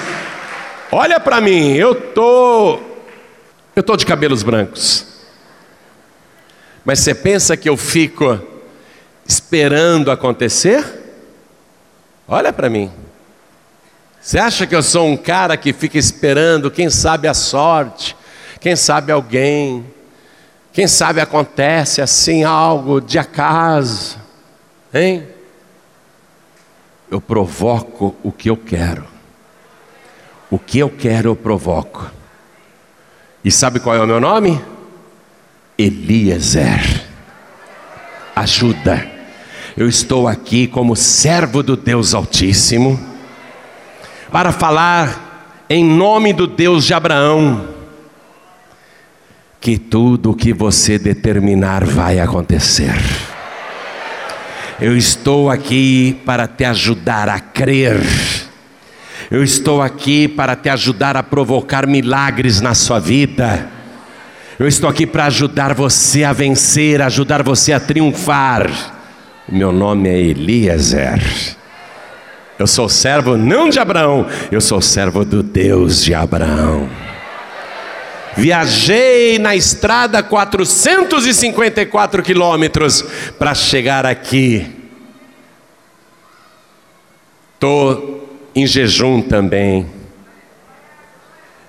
Olha para mim, eu tô eu tô de cabelos brancos. Mas você pensa que eu fico esperando acontecer? Olha para mim. Você acha que eu sou um cara que fica esperando, quem sabe a sorte, quem sabe alguém, quem sabe acontece assim algo de acaso, hein? Eu provoco o que eu quero. O que eu quero, eu provoco. E sabe qual é o meu nome? Eliezer. Ajuda. Eu estou aqui como servo do Deus Altíssimo para falar em nome do Deus de Abraão que tudo o que você determinar vai acontecer. Eu estou aqui para te ajudar a crer. Eu estou aqui para te ajudar a provocar milagres na sua vida. Eu estou aqui para ajudar você a vencer, ajudar você a triunfar. O meu nome é Eliezer. Eu sou servo não de Abraão, eu sou servo do Deus de Abraão. Viajei na estrada 454 quilômetros para chegar aqui. Estou em jejum também.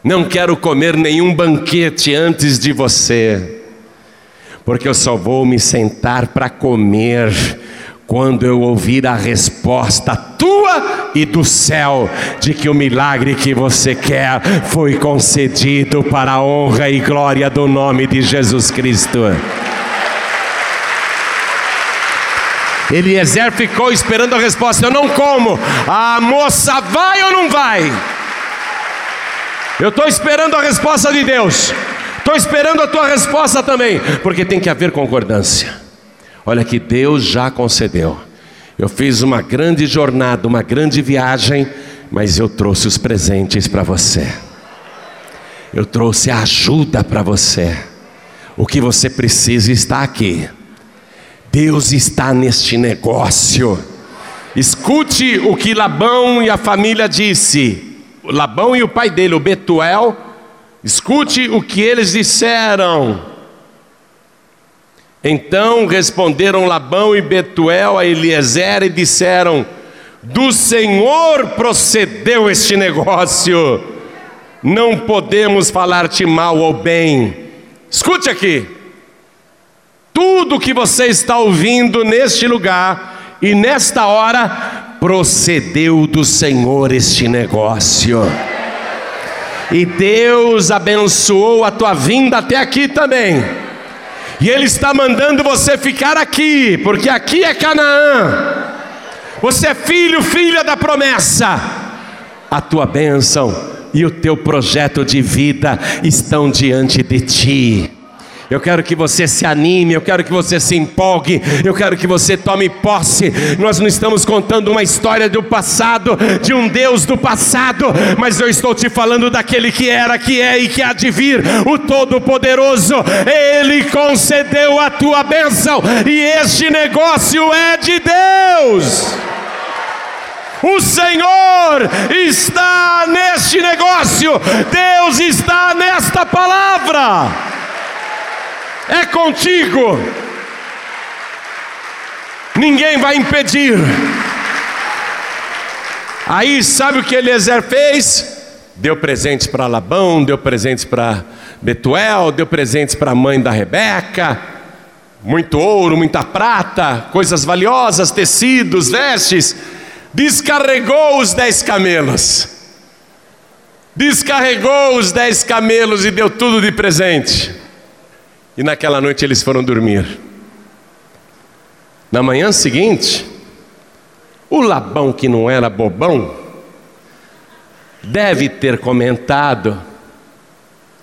Não quero comer nenhum banquete antes de você, porque eu só vou me sentar para comer quando eu ouvir a resposta tua e do céu de que o milagre que você quer foi concedido para a honra e glória do nome de Jesus Cristo. Eliezer ficou esperando a resposta: Eu não como. A moça vai ou não vai? Eu estou esperando a resposta de Deus. Estou esperando a tua resposta também, porque tem que haver concordância. Olha que Deus já concedeu. Eu fiz uma grande jornada, uma grande viagem, mas eu trouxe os presentes para você. Eu trouxe a ajuda para você. O que você precisa está aqui. Deus está neste negócio. Escute o que Labão e a família disse. Labão e o pai dele, o Betuel, escute o que eles disseram. Então responderam Labão e Betuel a Eliezer e disseram: Do Senhor procedeu este negócio, não podemos falar-te mal ou bem. Escute aqui, tudo que você está ouvindo neste lugar e nesta hora procedeu do Senhor este negócio. E Deus abençoou a tua vinda até aqui também. E Ele está mandando você ficar aqui, porque aqui é Canaã. Você é filho, filha da promessa. A tua bênção e o teu projeto de vida estão diante de ti. Eu quero que você se anime, eu quero que você se empolgue, eu quero que você tome posse. Nós não estamos contando uma história do passado, de um Deus do passado, mas eu estou te falando daquele que era, que é e que há de vir, o Todo-Poderoso. Ele concedeu a tua bênção e este negócio é de Deus. O Senhor está neste negócio, Deus está nesta palavra é contigo. Ninguém vai impedir. Aí sabe o que Eliezer fez? Deu presentes para Labão, deu presentes para Betuel, deu presentes para a mãe da Rebeca, muito ouro, muita prata, coisas valiosas, tecidos, vestes. Descarregou os dez camelos. Descarregou os dez camelos e deu tudo de presente. E naquela noite eles foram dormir. Na manhã seguinte, o Labão, que não era bobão, deve ter comentado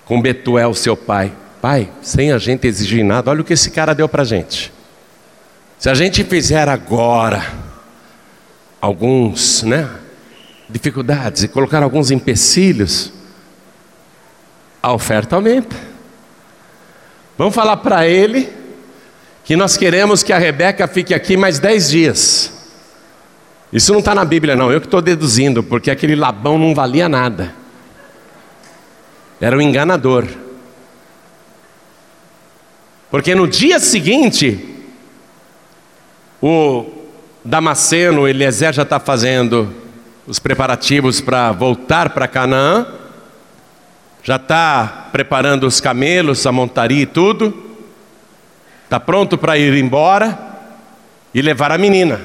com Betuel, seu pai: Pai, sem a gente exigir nada, olha o que esse cara deu para gente. Se a gente fizer agora alguns, né, dificuldades e colocar alguns empecilhos, a oferta aumenta. Vamos falar para ele que nós queremos que a Rebeca fique aqui mais dez dias. Isso não está na Bíblia, não, eu que estou deduzindo, porque aquele Labão não valia nada. Era um enganador. Porque no dia seguinte, o Damasceno, Eliezer já está fazendo os preparativos para voltar para Canaã, já está preparando os camelos, a montaria e tudo, está pronto para ir embora e levar a menina.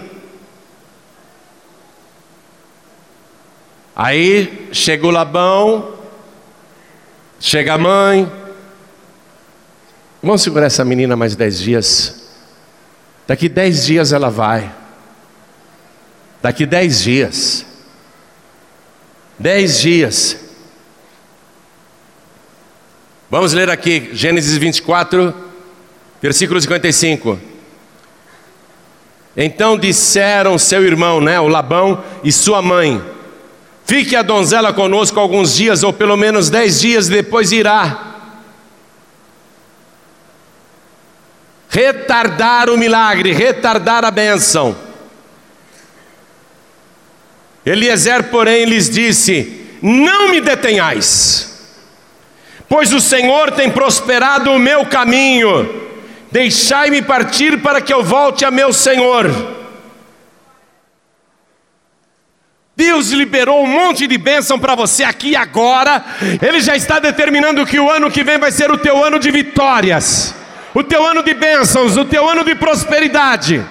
Aí chega o Labão, chega a mãe, vamos segurar essa menina mais dez dias. Daqui dez dias ela vai. Daqui dez dias. Dez dias. Vamos ler aqui Gênesis 24, versículo 55. Então disseram seu irmão, né, o Labão, e sua mãe: Fique a donzela conosco alguns dias, ou pelo menos dez dias, depois irá. retardar o milagre, retardar a bênção. Eliezer, porém, lhes disse: Não me detenhais, pois o Senhor tem prosperado o meu caminho, deixai-me partir para que eu volte a meu Senhor. Deus liberou um monte de bênção para você aqui e agora, Ele já está determinando que o ano que vem vai ser o teu ano de vitórias o teu ano de bênçãos, o teu ano de prosperidade.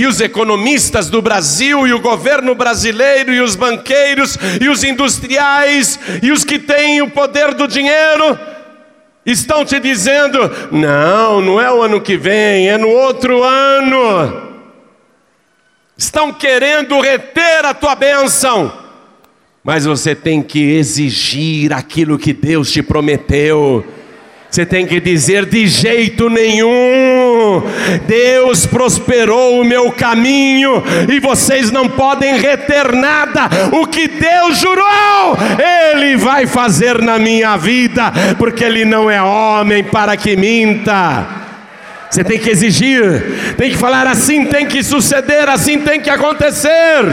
E os economistas do Brasil, e o governo brasileiro, e os banqueiros, e os industriais, e os que têm o poder do dinheiro, estão te dizendo: não, não é o ano que vem, é no outro ano. Estão querendo reter a tua bênção, mas você tem que exigir aquilo que Deus te prometeu. Você tem que dizer de jeito nenhum. Deus prosperou o meu caminho e vocês não podem reter nada. O que Deus jurou, Ele vai fazer na minha vida, porque Ele não é homem para que minta. Você tem que exigir, tem que falar assim, tem que suceder, assim tem que acontecer.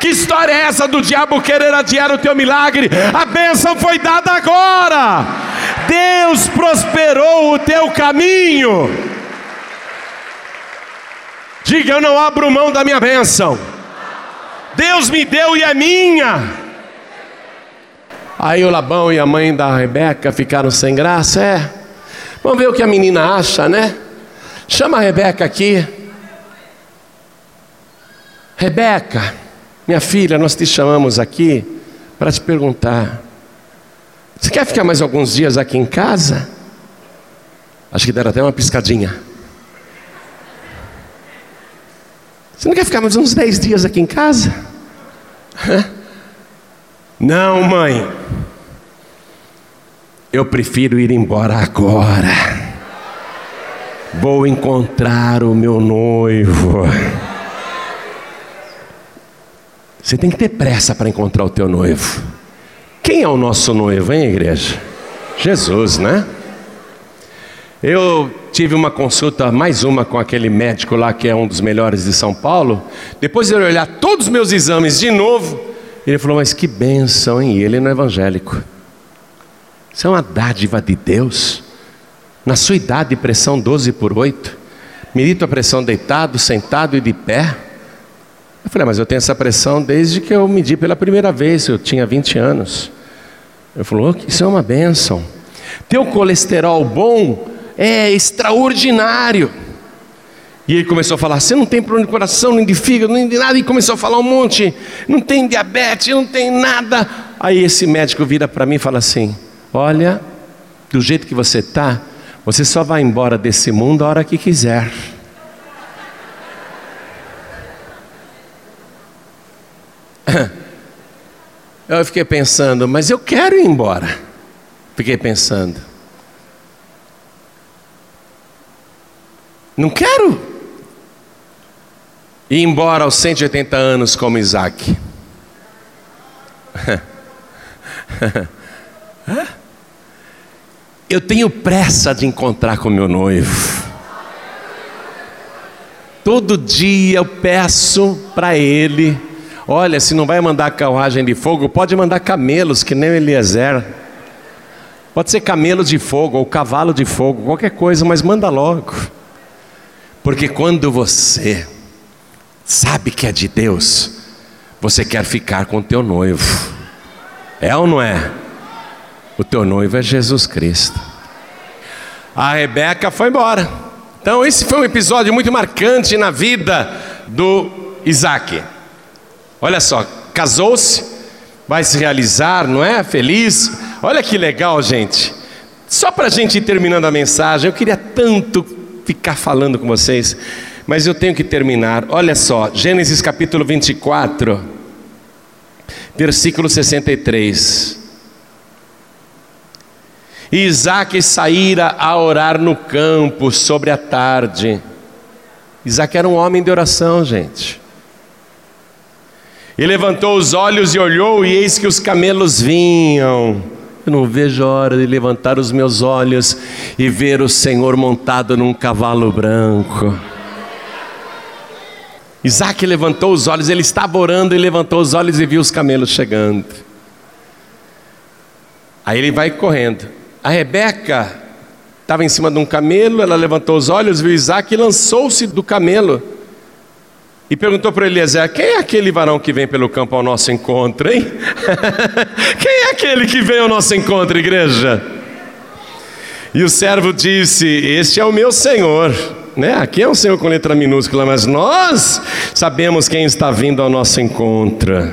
Que história é essa do diabo querer adiar o teu milagre? A bênção foi dada agora. Deus prosperou o teu caminho. Diga: Eu não abro mão da minha bênção. Deus me deu e é minha. Aí o Labão e a mãe da Rebeca ficaram sem graça. É, vamos ver o que a menina acha, né? Chama a Rebeca aqui. Rebeca, minha filha, nós te chamamos aqui para te perguntar: você quer ficar mais alguns dias aqui em casa? Acho que deram até uma piscadinha. Você não quer ficar mais uns dez dias aqui em casa? Não, mãe. Eu prefiro ir embora agora. Vou encontrar o meu noivo. Você tem que ter pressa para encontrar o teu noivo. Quem é o nosso noivo, hein, igreja? Jesus, né? Eu tive uma consulta, mais uma com aquele médico lá que é um dos melhores de São Paulo. Depois de ele olhar todos os meus exames de novo, ele falou: Mas que benção, hein? Ele não é evangélico. Isso é uma dádiva de Deus. Na sua idade, pressão 12 por 8. Medito a pressão deitado, sentado e de pé. Eu falei, ah, mas eu tenho essa pressão desde que eu medi pela primeira vez, eu tinha 20 anos. Ele falou, oh, isso é uma benção. Teu colesterol bom é extraordinário. E ele começou a falar: você não tem problema de coração, nem de fígado, nem de nada. E começou a falar um monte: não tem diabetes, não tem nada. Aí esse médico vira para mim e fala assim: olha, do jeito que você está, você só vai embora desse mundo a hora que quiser. Eu fiquei pensando, mas eu quero ir embora. Fiquei pensando. Não quero ir embora aos 180 anos como Isaac. Eu tenho pressa de encontrar com meu noivo. Todo dia eu peço para ele: olha, se não vai mandar carruagem de fogo, pode mandar camelos, que nem o Eliezer. Pode ser camelo de fogo ou cavalo de fogo, qualquer coisa, mas manda logo. Porque quando você sabe que é de Deus, você quer ficar com teu noivo. É ou não é? O teu noivo é Jesus Cristo. A Rebeca foi embora. Então, esse foi um episódio muito marcante na vida do Isaac. Olha só, casou-se, vai se realizar, não é? Feliz. Olha que legal, gente. Só para a gente ir terminando a mensagem, eu queria tanto ficar falando com vocês, mas eu tenho que terminar. Olha só, Gênesis capítulo 24, versículo 63. E Isaac saíra a orar no campo sobre a tarde. Isaac era um homem de oração, gente. E levantou os olhos e olhou, e eis que os camelos vinham. Eu não vejo a hora de levantar os meus olhos e ver o Senhor montado num cavalo branco. Isaac levantou os olhos, ele estava orando e levantou os olhos e viu os camelos chegando. Aí ele vai correndo. A Rebeca estava em cima de um camelo, ela levantou os olhos, viu Isaac e lançou-se do camelo. E perguntou para Eliezer: Quem é aquele varão que vem pelo campo ao nosso encontro, hein? Quem é aquele que vem ao nosso encontro, igreja? E o servo disse: Este é o meu senhor. Né? Aqui é um senhor com letra minúscula, mas nós sabemos quem está vindo ao nosso encontro.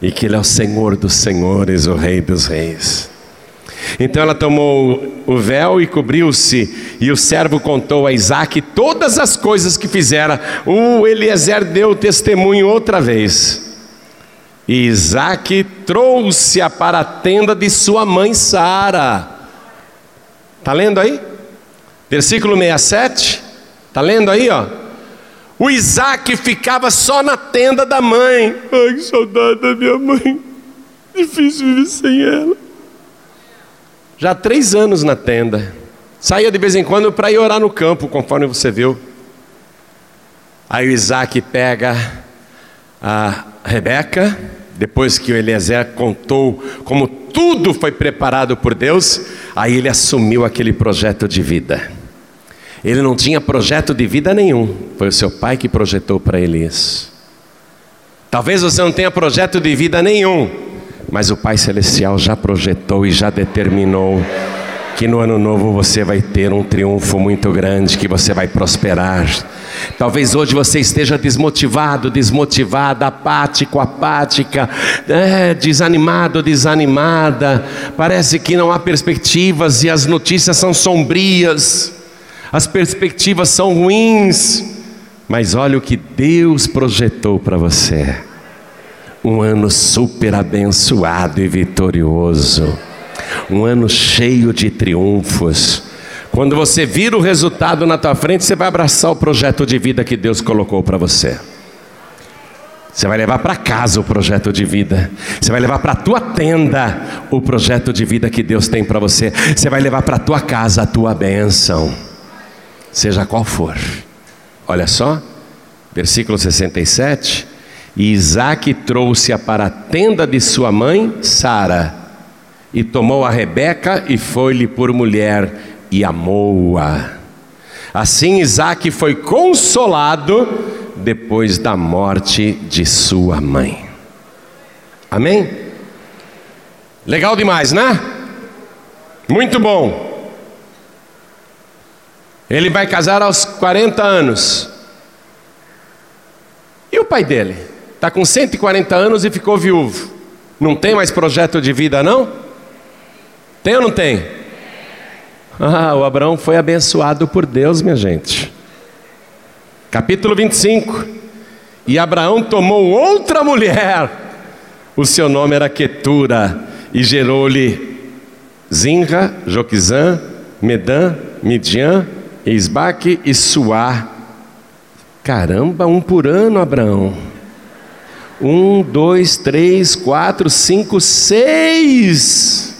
E que ele é o Senhor dos senhores, o Rei dos reis. Então ela tomou o véu e cobriu-se, e o servo contou a Isaac todas as coisas que fizera. O Eliezer deu testemunho outra vez. E Isaac trouxe-a para a tenda de sua mãe Sara. Está lendo aí? Versículo 67. Está lendo aí, ó? O Isaac ficava só na tenda da mãe. Ai, que saudade da minha mãe. Difícil viver sem ela já há três anos na tenda. Saía de vez em quando para ir orar no campo, conforme você viu. Aí o Isaac pega a Rebeca, depois que o Eliezer contou como tudo foi preparado por Deus, aí ele assumiu aquele projeto de vida. Ele não tinha projeto de vida nenhum, foi o seu pai que projetou para ele isso. Talvez você não tenha projeto de vida nenhum, mas o Pai Celestial já projetou e já determinou que no ano novo você vai ter um triunfo muito grande, que você vai prosperar. Talvez hoje você esteja desmotivado, desmotivada, apático, apática, é, desanimado, desanimada. Parece que não há perspectivas e as notícias são sombrias, as perspectivas são ruins. Mas olha o que Deus projetou para você um ano super abençoado e vitorioso, um ano cheio de triunfos. Quando você vira o resultado na tua frente, você vai abraçar o projeto de vida que Deus colocou para você. Você vai levar para casa o projeto de vida. Você vai levar para a tua tenda o projeto de vida que Deus tem para você. Você vai levar para a tua casa a tua bênção. Seja qual for. Olha só, versículo 67. E Isaac trouxe-a para a tenda de sua mãe, Sara, e tomou a Rebeca e foi-lhe por mulher e amou-a. Assim Isaac foi consolado depois da morte de sua mãe. Amém? Legal demais, né? Muito bom. Ele vai casar aos 40 anos. E o pai dele? Está com 140 anos e ficou viúvo. Não tem mais projeto de vida, não? Tem ou não tem? Ah, o Abraão foi abençoado por Deus, minha gente. Capítulo 25. E Abraão tomou outra mulher. o seu nome era Quetura, e gerou-lhe Zinra, Joquizã, Medã, Midian, Isbaque e Suá. Caramba, um por ano, Abraão. Um, dois, três, quatro, cinco, seis.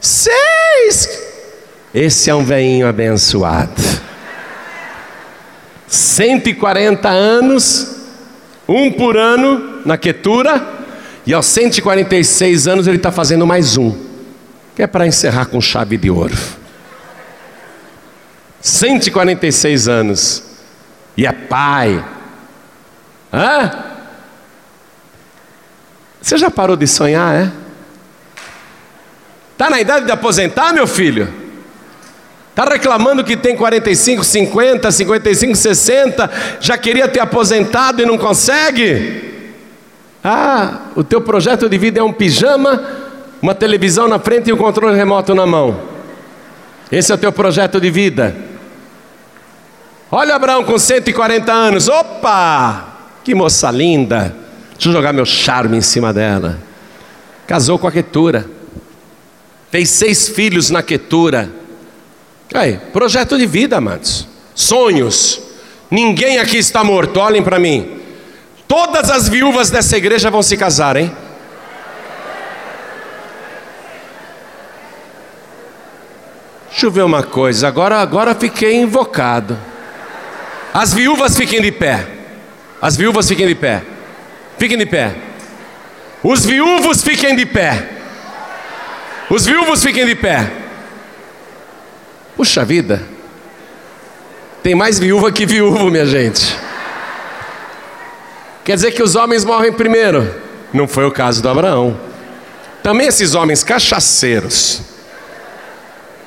Seis! Esse é um veinho abençoado. 140 anos, um por ano na Quetura, e aos 146 anos ele está fazendo mais um, que é para encerrar com chave de ouro. 146 anos, e é pai. Hã? Você já parou de sonhar, é? Está na idade de aposentar, meu filho? Está reclamando que tem 45, 50, 55, 60, já queria ter aposentado e não consegue? Ah, o teu projeto de vida é um pijama, uma televisão na frente e um controle remoto na mão. Esse é o teu projeto de vida. Olha Abraão com 140 anos, opa! Que moça linda! Deixa eu jogar meu charme em cima dela. Casou com a Quetura, fez seis filhos na Quetura Aí, projeto de vida, amados. Sonhos. Ninguém aqui está morto, olhem para mim. Todas as viúvas dessa igreja vão se casar, hein? Deixa eu ver uma coisa, agora, agora fiquei invocado. As viúvas fiquem de pé. As viúvas fiquem de pé. Fiquem de pé. Os viúvos fiquem de pé. Os viúvos fiquem de pé. Puxa vida, tem mais viúva que viúvo, minha gente. Quer dizer que os homens morrem primeiro? Não foi o caso do Abraão. Também esses homens cachaceiros,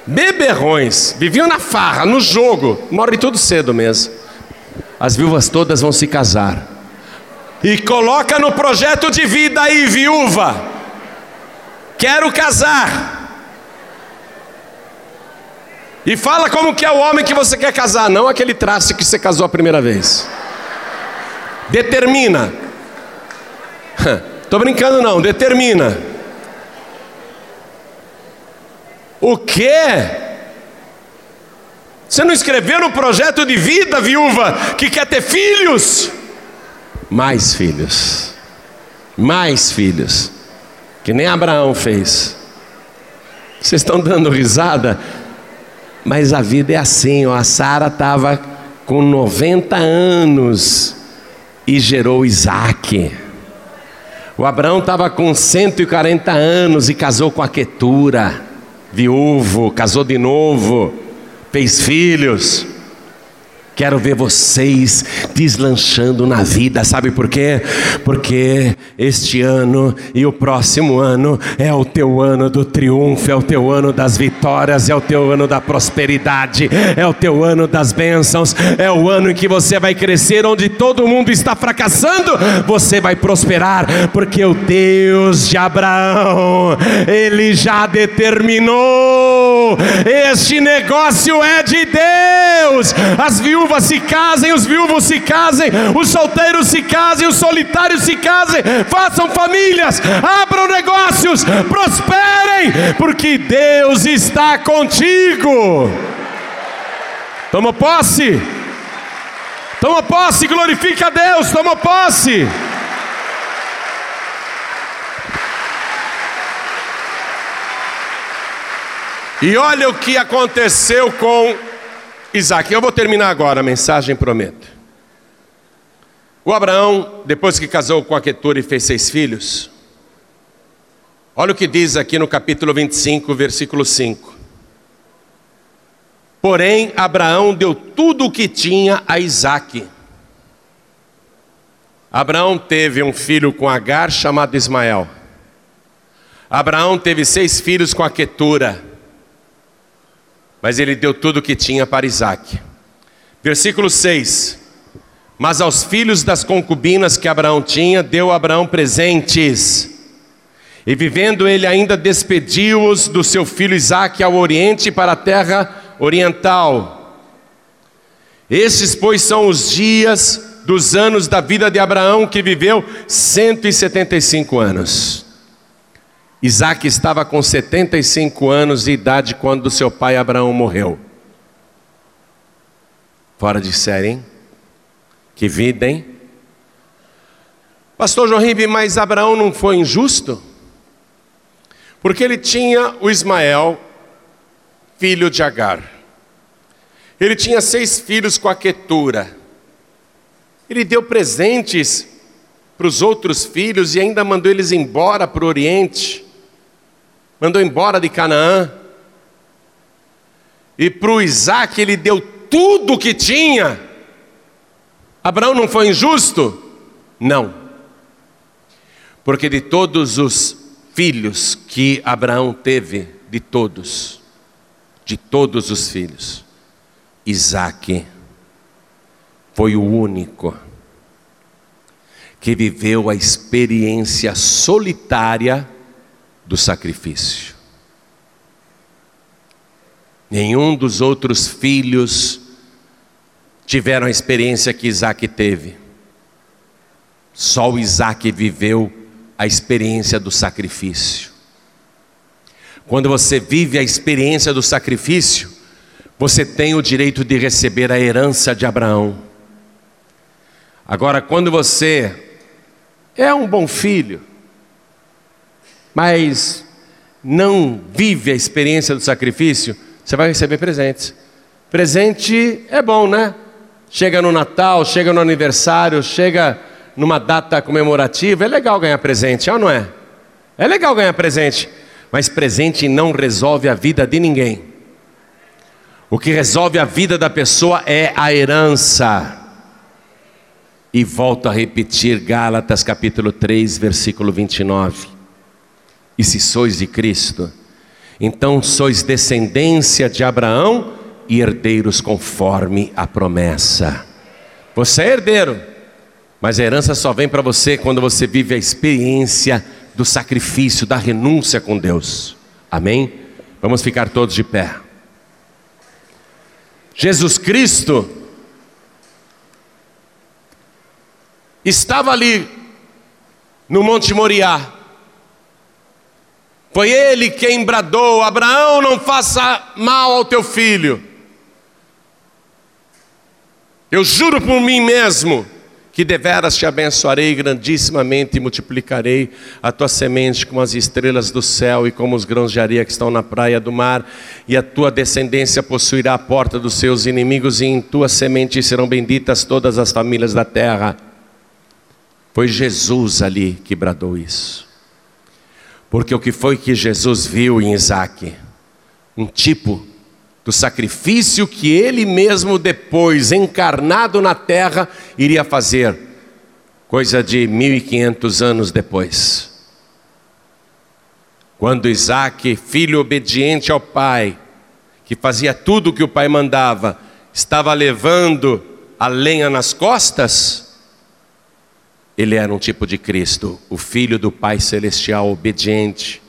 beberrões, viviam na farra, no jogo, morrem tudo cedo mesmo. As viúvas todas vão se casar. E coloca no projeto de vida aí, viúva. Quero casar. E fala como que é o homem que você quer casar, não aquele traço que você casou a primeira vez. Determina. Tô brincando não, determina. O quê? Você não escreveu no projeto de vida, viúva, que quer ter filhos? Mais filhos. Mais filhos. Que nem Abraão fez. Vocês estão dando risada? Mas a vida é assim, ó. a Sara estava com 90 anos e gerou Isaac. O Abraão estava com 140 anos e casou com a Quetura, viúvo, casou de novo, fez filhos. Quero ver vocês deslanchando na vida, sabe por quê? Porque este ano e o próximo ano é o teu ano do triunfo, é o teu ano das vitórias, é o teu ano da prosperidade, é o teu ano das bênçãos, é o ano em que você vai crescer onde todo mundo está fracassando, você vai prosperar, porque o Deus de Abraão, ele já determinou, este negócio é de Deus. As viúvas viúvas se casem, os viúvos se casem, os solteiros se casem, os solitários se casem, façam famílias, abram negócios, prosperem, porque Deus está contigo. Toma posse, toma posse, glorifica a Deus, toma posse. E olha o que aconteceu com Isaac. Eu vou terminar agora a mensagem, prometo. O Abraão, depois que casou com a Quetura e fez seis filhos, olha o que diz aqui no capítulo 25, versículo 5. Porém, Abraão deu tudo o que tinha a Isaac. Abraão teve um filho com Agar chamado Ismael. Abraão teve seis filhos com a Quetura mas ele deu tudo o que tinha para Isaac. Versículo 6: Mas aos filhos das concubinas que Abraão tinha, deu Abraão presentes. E vivendo ele ainda despediu-os do seu filho Isaque ao oriente para a terra oriental. Estes, pois, são os dias dos anos da vida de Abraão, que viveu 175 anos. Isaac estava com 75 anos de idade quando seu pai Abraão morreu. Fora de série, hein? Que vida, hein? Pastor Jorribe, mas Abraão não foi injusto? Porque ele tinha o Ismael, filho de Agar. Ele tinha seis filhos com a Quetura. Ele deu presentes para os outros filhos e ainda mandou eles embora para o Oriente mandou embora de Canaã. E para o Isaac ele deu tudo o que tinha. Abraão não foi injusto? Não. Porque de todos os filhos que Abraão teve, de todos, de todos os filhos, Isaac foi o único que viveu a experiência solitária do sacrifício. Nenhum dos outros filhos tiveram a experiência que Isaac teve. Só o Isaac viveu a experiência do sacrifício. Quando você vive a experiência do sacrifício, você tem o direito de receber a herança de Abraão. Agora, quando você é um bom filho, mas não vive a experiência do sacrifício, você vai receber presentes. Presente é bom, né? Chega no Natal, chega no aniversário, chega numa data comemorativa, é legal ganhar presente, ou não é? É legal ganhar presente, mas presente não resolve a vida de ninguém. O que resolve a vida da pessoa é a herança. E volto a repetir Gálatas capítulo 3, versículo 29. E se sois de Cristo, então sois descendência de Abraão e herdeiros conforme a promessa. Você é herdeiro, mas a herança só vem para você quando você vive a experiência do sacrifício, da renúncia com Deus. Amém? Vamos ficar todos de pé. Jesus Cristo estava ali no Monte Moriá. Foi ele quem bradou: Abraão, não faça mal ao teu filho. Eu juro por mim mesmo que deveras te abençoarei grandissimamente e multiplicarei a tua semente como as estrelas do céu e como os grãos de areia que estão na praia do mar, e a tua descendência possuirá a porta dos seus inimigos, e em tua semente serão benditas todas as famílias da terra. Foi Jesus ali que bradou isso. Porque o que foi que Jesus viu em Isaac? Um tipo do sacrifício que ele mesmo depois, encarnado na terra, iria fazer, coisa de 1500 anos depois. Quando Isaac, filho obediente ao pai, que fazia tudo o que o pai mandava, estava levando a lenha nas costas, ele era um tipo de Cristo, o filho do Pai Celestial obediente,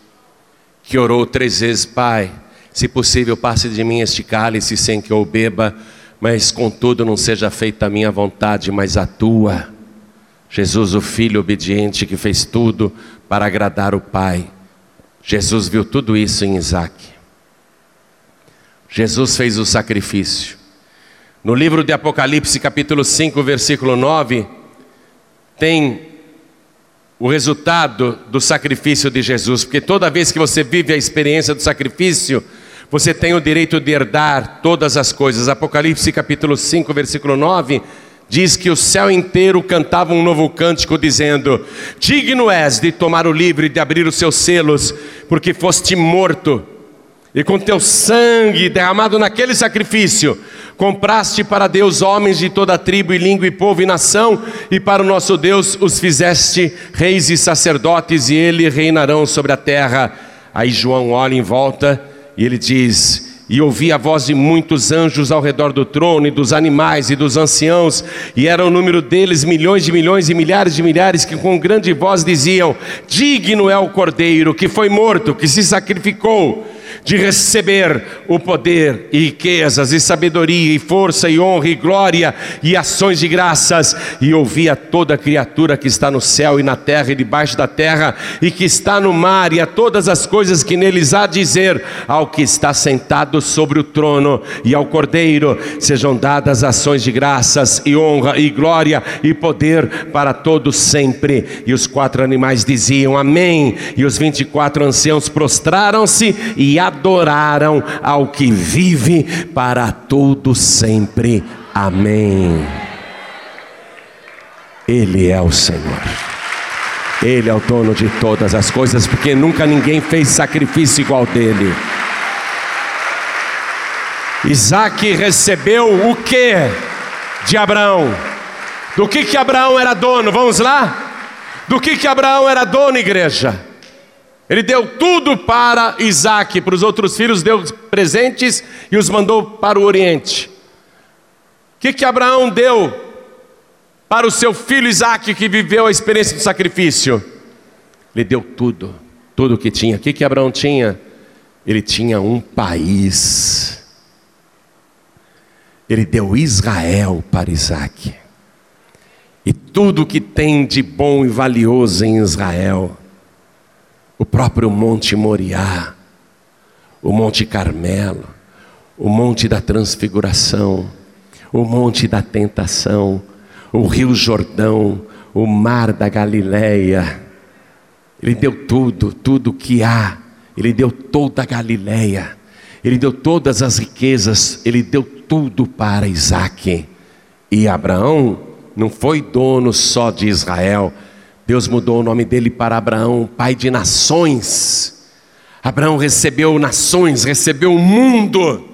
que orou três vezes: Pai, se possível, passe de mim este cálice sem que eu beba, mas contudo não seja feita a minha vontade, mas a tua. Jesus, o filho obediente que fez tudo para agradar o Pai. Jesus viu tudo isso em Isaac. Jesus fez o sacrifício. No livro de Apocalipse, capítulo 5, versículo 9 tem o resultado do sacrifício de Jesus, porque toda vez que você vive a experiência do sacrifício, você tem o direito de herdar todas as coisas. Apocalipse capítulo 5, versículo 9, diz que o céu inteiro cantava um novo cântico, dizendo: Digno és de tomar o livro e de abrir os seus selos, porque foste morto, e com teu sangue derramado naquele sacrifício, Compraste para Deus homens de toda tribo e língua e povo e nação, e para o nosso Deus os fizeste reis e sacerdotes, e eles reinarão sobre a terra. Aí João olha em volta e ele diz: E ouvi a voz de muitos anjos ao redor do trono, e dos animais e dos anciãos, e era o número deles milhões de milhões e milhares de milhares, que com grande voz diziam: Digno é o cordeiro que foi morto, que se sacrificou de receber o poder e riquezas e sabedoria e força e honra e glória e ações de graças e ouvia toda criatura que está no céu e na terra e debaixo da terra e que está no mar e a todas as coisas que neles há dizer ao que está sentado sobre o trono e ao Cordeiro sejam dadas ações de graças e honra e glória e poder para todos sempre. E os quatro animais diziam amém. E os vinte e quatro anciãos prostraram-se e adoraram ao que vive para todo sempre. Amém. Ele é o Senhor. Ele é o dono de todas as coisas, porque nunca ninguém fez sacrifício igual dele. Isaac recebeu o que de Abraão? Do que que Abraão era dono? Vamos lá? Do que que Abraão era dono, igreja? Ele deu tudo para Isaac, para os outros filhos deu presentes e os mandou para o Oriente. O que, que Abraão deu para o seu filho Isaac, que viveu a experiência do sacrifício? Ele deu tudo, tudo o que tinha. O que, que Abraão tinha? Ele tinha um país. Ele deu Israel para Isaac. E tudo que tem de bom e valioso em Israel o próprio Monte Moriá, o Monte Carmelo, o Monte da Transfiguração, o Monte da Tentação, o Rio Jordão, o Mar da Galileia. Ele deu tudo, tudo que há. Ele deu toda a Galileia. Ele deu todas as riquezas. Ele deu tudo para Isaac. E Abraão não foi dono só de Israel Deus mudou o nome dele para Abraão, pai de nações. Abraão recebeu nações, recebeu o mundo.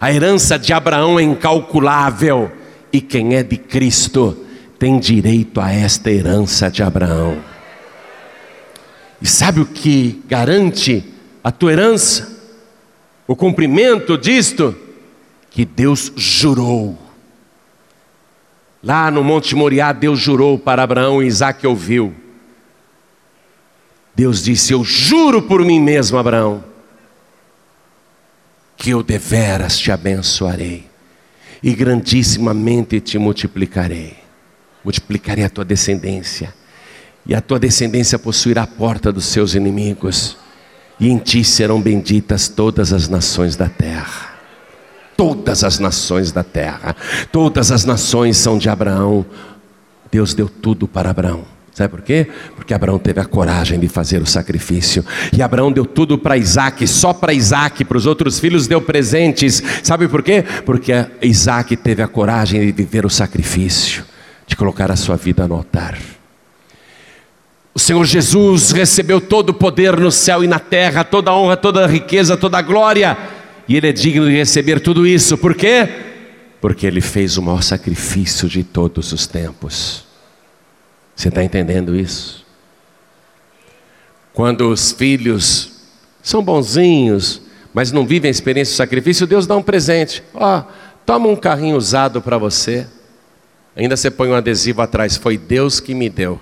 A herança de Abraão é incalculável. E quem é de Cristo tem direito a esta herança de Abraão. E sabe o que garante a tua herança? O cumprimento disto? Que Deus jurou Lá no Monte Moriá, Deus jurou para Abraão e Isaac ouviu. Deus disse: Eu juro por mim mesmo, Abraão, que eu deveras te abençoarei e grandissimamente te multiplicarei. Multiplicarei a tua descendência, e a tua descendência possuirá a porta dos seus inimigos, e em ti serão benditas todas as nações da terra todas as nações da terra. Todas as nações são de Abraão. Deus deu tudo para Abraão. Sabe por quê? Porque Abraão teve a coragem de fazer o sacrifício. E Abraão deu tudo para Isaac, só para Isaac, para os outros filhos deu presentes. Sabe por quê? Porque Isaac teve a coragem de viver o sacrifício, de colocar a sua vida no altar. O Senhor Jesus recebeu todo o poder no céu e na terra, toda a honra, toda a riqueza, toda a glória e Ele é digno de receber tudo isso, por quê? Porque Ele fez o maior sacrifício de todos os tempos. Você está entendendo isso? Quando os filhos são bonzinhos, mas não vivem a experiência do sacrifício, Deus dá um presente. Ó, oh, toma um carrinho usado para você. Ainda você põe um adesivo atrás, foi Deus que me deu.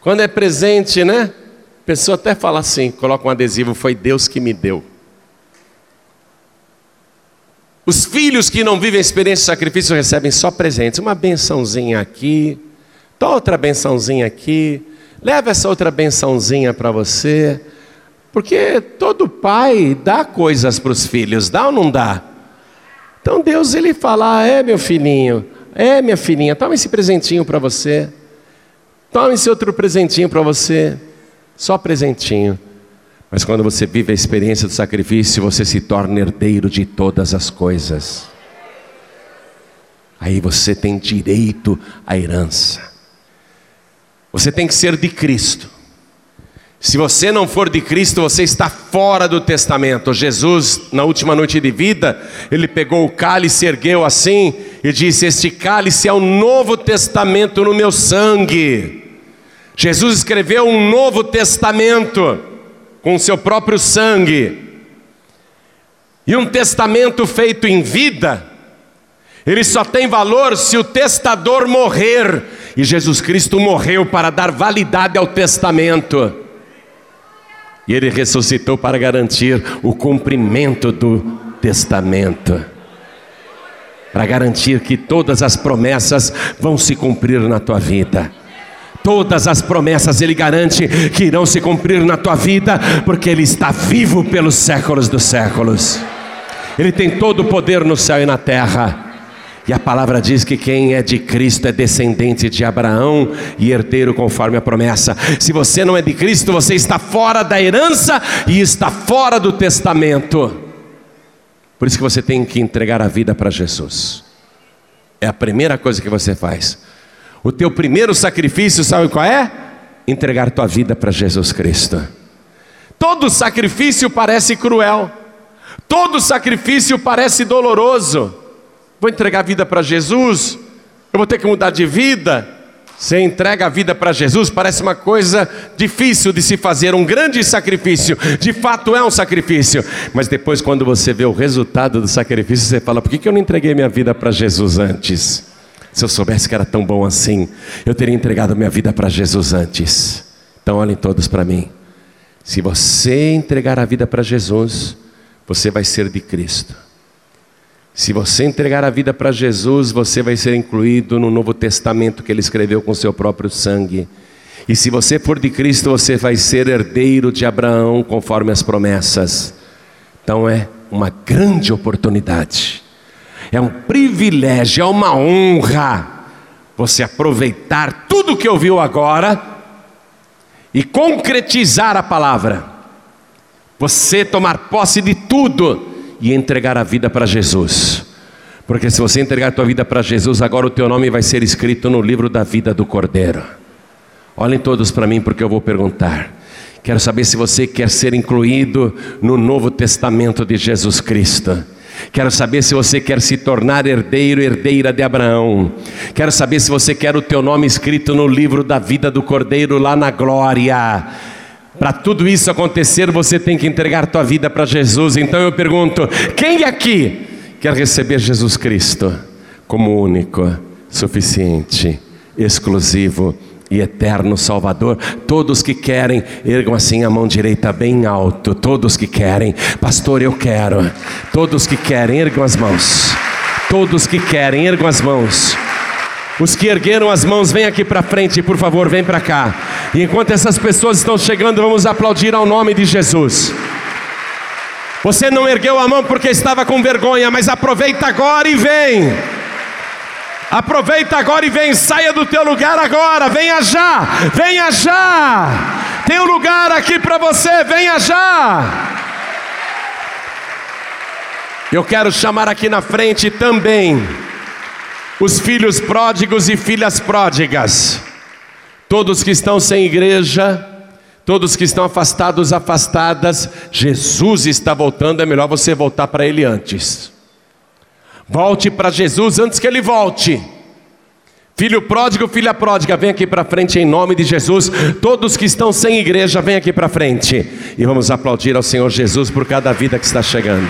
Quando é presente, né? Pessoa até fala assim, coloca um adesivo, foi Deus que me deu. Os filhos que não vivem a experiência de sacrifício recebem só presentes, uma bençãozinha aqui, outra bençãozinha aqui, leva essa outra bençãozinha para você, porque todo pai dá coisas para os filhos, dá ou não dá? Então Deus ele fala: ah, é meu filhinho, é minha filhinha, toma esse presentinho para você, toma esse outro presentinho para você. Só presentinho. Mas quando você vive a experiência do sacrifício, você se torna herdeiro de todas as coisas. Aí você tem direito à herança. Você tem que ser de Cristo. Se você não for de Cristo, você está fora do testamento. Jesus, na última noite de vida, ele pegou o cálice, ergueu assim e disse: Este cálice é o novo testamento no meu sangue. Jesus escreveu um novo testamento com seu próprio sangue. E um testamento feito em vida, ele só tem valor se o testador morrer. E Jesus Cristo morreu para dar validade ao testamento. E ele ressuscitou para garantir o cumprimento do testamento. Para garantir que todas as promessas vão se cumprir na tua vida. Todas as promessas Ele garante que irão se cumprir na tua vida, porque Ele está vivo pelos séculos dos séculos. Ele tem todo o poder no céu e na terra. E a palavra diz que quem é de Cristo é descendente de Abraão e herdeiro conforme a promessa. Se você não é de Cristo, você está fora da herança e está fora do testamento. Por isso que você tem que entregar a vida para Jesus. É a primeira coisa que você faz. O teu primeiro sacrifício, sabe qual é? Entregar tua vida para Jesus Cristo. Todo sacrifício parece cruel. Todo sacrifício parece doloroso vou entregar a vida para Jesus, eu vou ter que mudar de vida. Você entrega a vida para Jesus, parece uma coisa difícil de se fazer, um grande sacrifício, de fato é um sacrifício, mas depois, quando você vê o resultado do sacrifício, você fala: por que eu não entreguei minha vida para Jesus antes? Se eu soubesse que era tão bom assim, eu teria entregado minha vida para Jesus antes. Então, olhem todos para mim. Se você entregar a vida para Jesus, você vai ser de Cristo. Se você entregar a vida para Jesus, você vai ser incluído no Novo Testamento que ele escreveu com seu próprio sangue. E se você for de Cristo, você vai ser herdeiro de Abraão, conforme as promessas. Então é uma grande oportunidade, é um privilégio, é uma honra você aproveitar tudo que ouviu agora e concretizar a palavra. Você tomar posse de tudo e entregar a vida para Jesus. Porque se você entregar a tua vida para Jesus, agora o teu nome vai ser escrito no livro da vida do Cordeiro. Olhem todos para mim porque eu vou perguntar. Quero saber se você quer ser incluído no Novo Testamento de Jesus Cristo. Quero saber se você quer se tornar herdeiro, herdeira de Abraão. Quero saber se você quer o teu nome escrito no livro da vida do Cordeiro lá na glória. Para tudo isso acontecer, você tem que entregar tua vida para Jesus. Então eu pergunto: quem aqui quer receber Jesus Cristo como único, suficiente, exclusivo e eterno Salvador? Todos que querem, ergam assim a mão direita bem alto. Todos que querem, pastor, eu quero. Todos que querem, ergam as mãos. Todos que querem, ergam as mãos. Os que ergueram as mãos, vem aqui para frente, por favor, vem para cá. E enquanto essas pessoas estão chegando, vamos aplaudir ao nome de Jesus. Você não ergueu a mão porque estava com vergonha, mas aproveita agora e vem. Aproveita agora e vem, saia do teu lugar agora, venha já, venha já. Tem um lugar aqui para você, venha já. Eu quero chamar aqui na frente também os filhos pródigos e filhas pródigas, todos que estão sem igreja, todos que estão afastados, afastadas, Jesus está voltando, é melhor você voltar para Ele antes. Volte para Jesus antes que Ele volte. Filho pródigo, filha pródiga, vem aqui para frente em nome de Jesus. Todos que estão sem igreja, vem aqui para frente. E vamos aplaudir ao Senhor Jesus por cada vida que está chegando.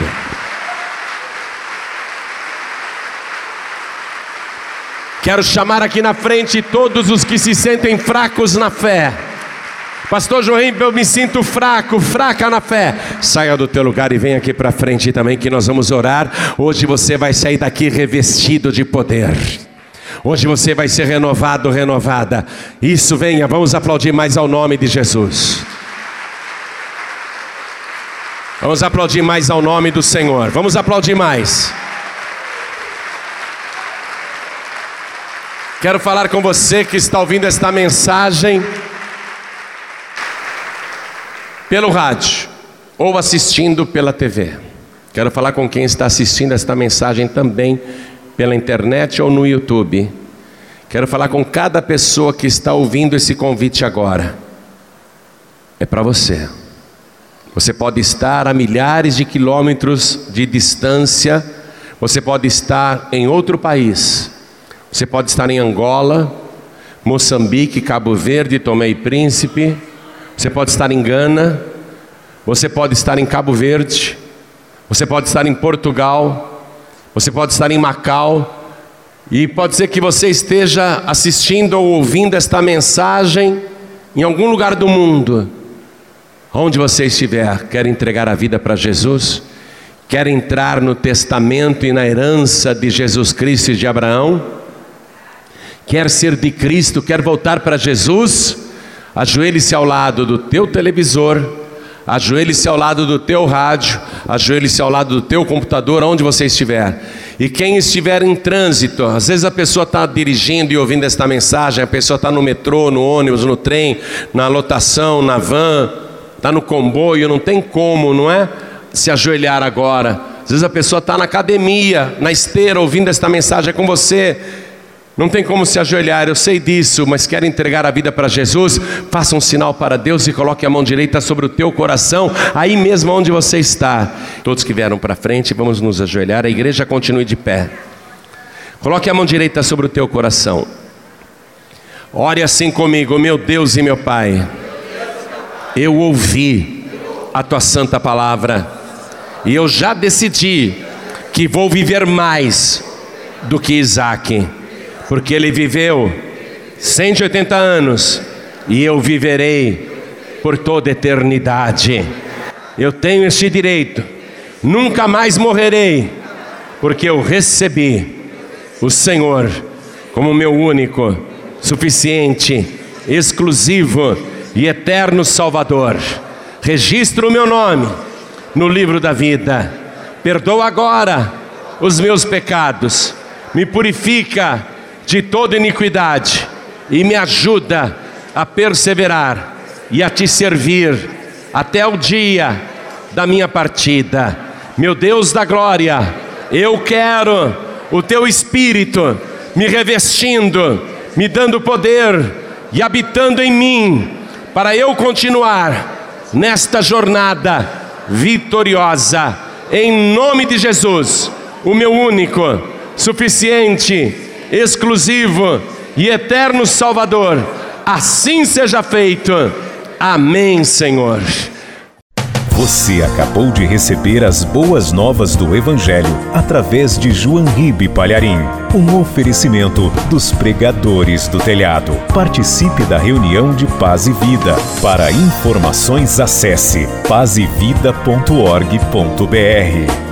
Quero chamar aqui na frente todos os que se sentem fracos na fé. Pastor João, eu me sinto fraco, fraca na fé. Saia do teu lugar e venha aqui para frente também que nós vamos orar. Hoje você vai sair daqui revestido de poder. Hoje você vai ser renovado, renovada. Isso, venha, vamos aplaudir mais ao nome de Jesus. Vamos aplaudir mais ao nome do Senhor. Vamos aplaudir mais. Quero falar com você que está ouvindo esta mensagem pelo rádio ou assistindo pela TV. Quero falar com quem está assistindo esta mensagem também pela internet ou no YouTube. Quero falar com cada pessoa que está ouvindo esse convite agora. É para você. Você pode estar a milhares de quilômetros de distância, você pode estar em outro país, você pode estar em Angola, Moçambique, Cabo Verde, Tomé e Príncipe. Você pode estar em Gana. Você pode estar em Cabo Verde. Você pode estar em Portugal. Você pode estar em Macau. E pode ser que você esteja assistindo ou ouvindo esta mensagem em algum lugar do mundo. Onde você estiver, quer entregar a vida para Jesus? Quer entrar no testamento e na herança de Jesus Cristo e de Abraão? Quer ser de Cristo, quer voltar para Jesus? Ajoelhe-se ao lado do teu televisor Ajoelhe-se ao lado do teu rádio, ajoelhe-se ao lado do teu computador, onde você estiver. E quem estiver em trânsito, às vezes a pessoa está dirigindo e ouvindo esta mensagem, a pessoa está no metrô, no ônibus, no trem, na lotação, na van, está no comboio, não tem como, não é? Se ajoelhar agora. Às vezes a pessoa está na academia, na esteira, ouvindo esta mensagem é com você. Não tem como se ajoelhar, eu sei disso, mas quer entregar a vida para Jesus? Faça um sinal para Deus e coloque a mão direita sobre o teu coração, aí mesmo onde você está. Todos que vieram para frente, vamos nos ajoelhar, a igreja continue de pé. Coloque a mão direita sobre o teu coração. Ore assim comigo, meu Deus e meu Pai. Eu ouvi a tua santa palavra e eu já decidi que vou viver mais do que Isaac porque ele viveu 180 anos e eu viverei por toda eternidade. Eu tenho este direito, nunca mais morrerei, porque eu recebi o Senhor como meu único, suficiente, exclusivo e eterno Salvador. Registro o meu nome no livro da vida. Perdoa agora os meus pecados, me purifica de toda iniquidade e me ajuda a perseverar e a te servir até o dia da minha partida. Meu Deus da glória, eu quero o teu espírito me revestindo, me dando poder e habitando em mim, para eu continuar nesta jornada vitoriosa, em nome de Jesus, o meu único, suficiente exclusivo e eterno Salvador. Assim seja feito. Amém, Senhor. Você acabou de receber as boas novas do Evangelho através de João Ribe Palharim, um oferecimento dos pregadores do telhado. Participe da reunião de Paz e Vida. Para informações, acesse pazevida.org.br.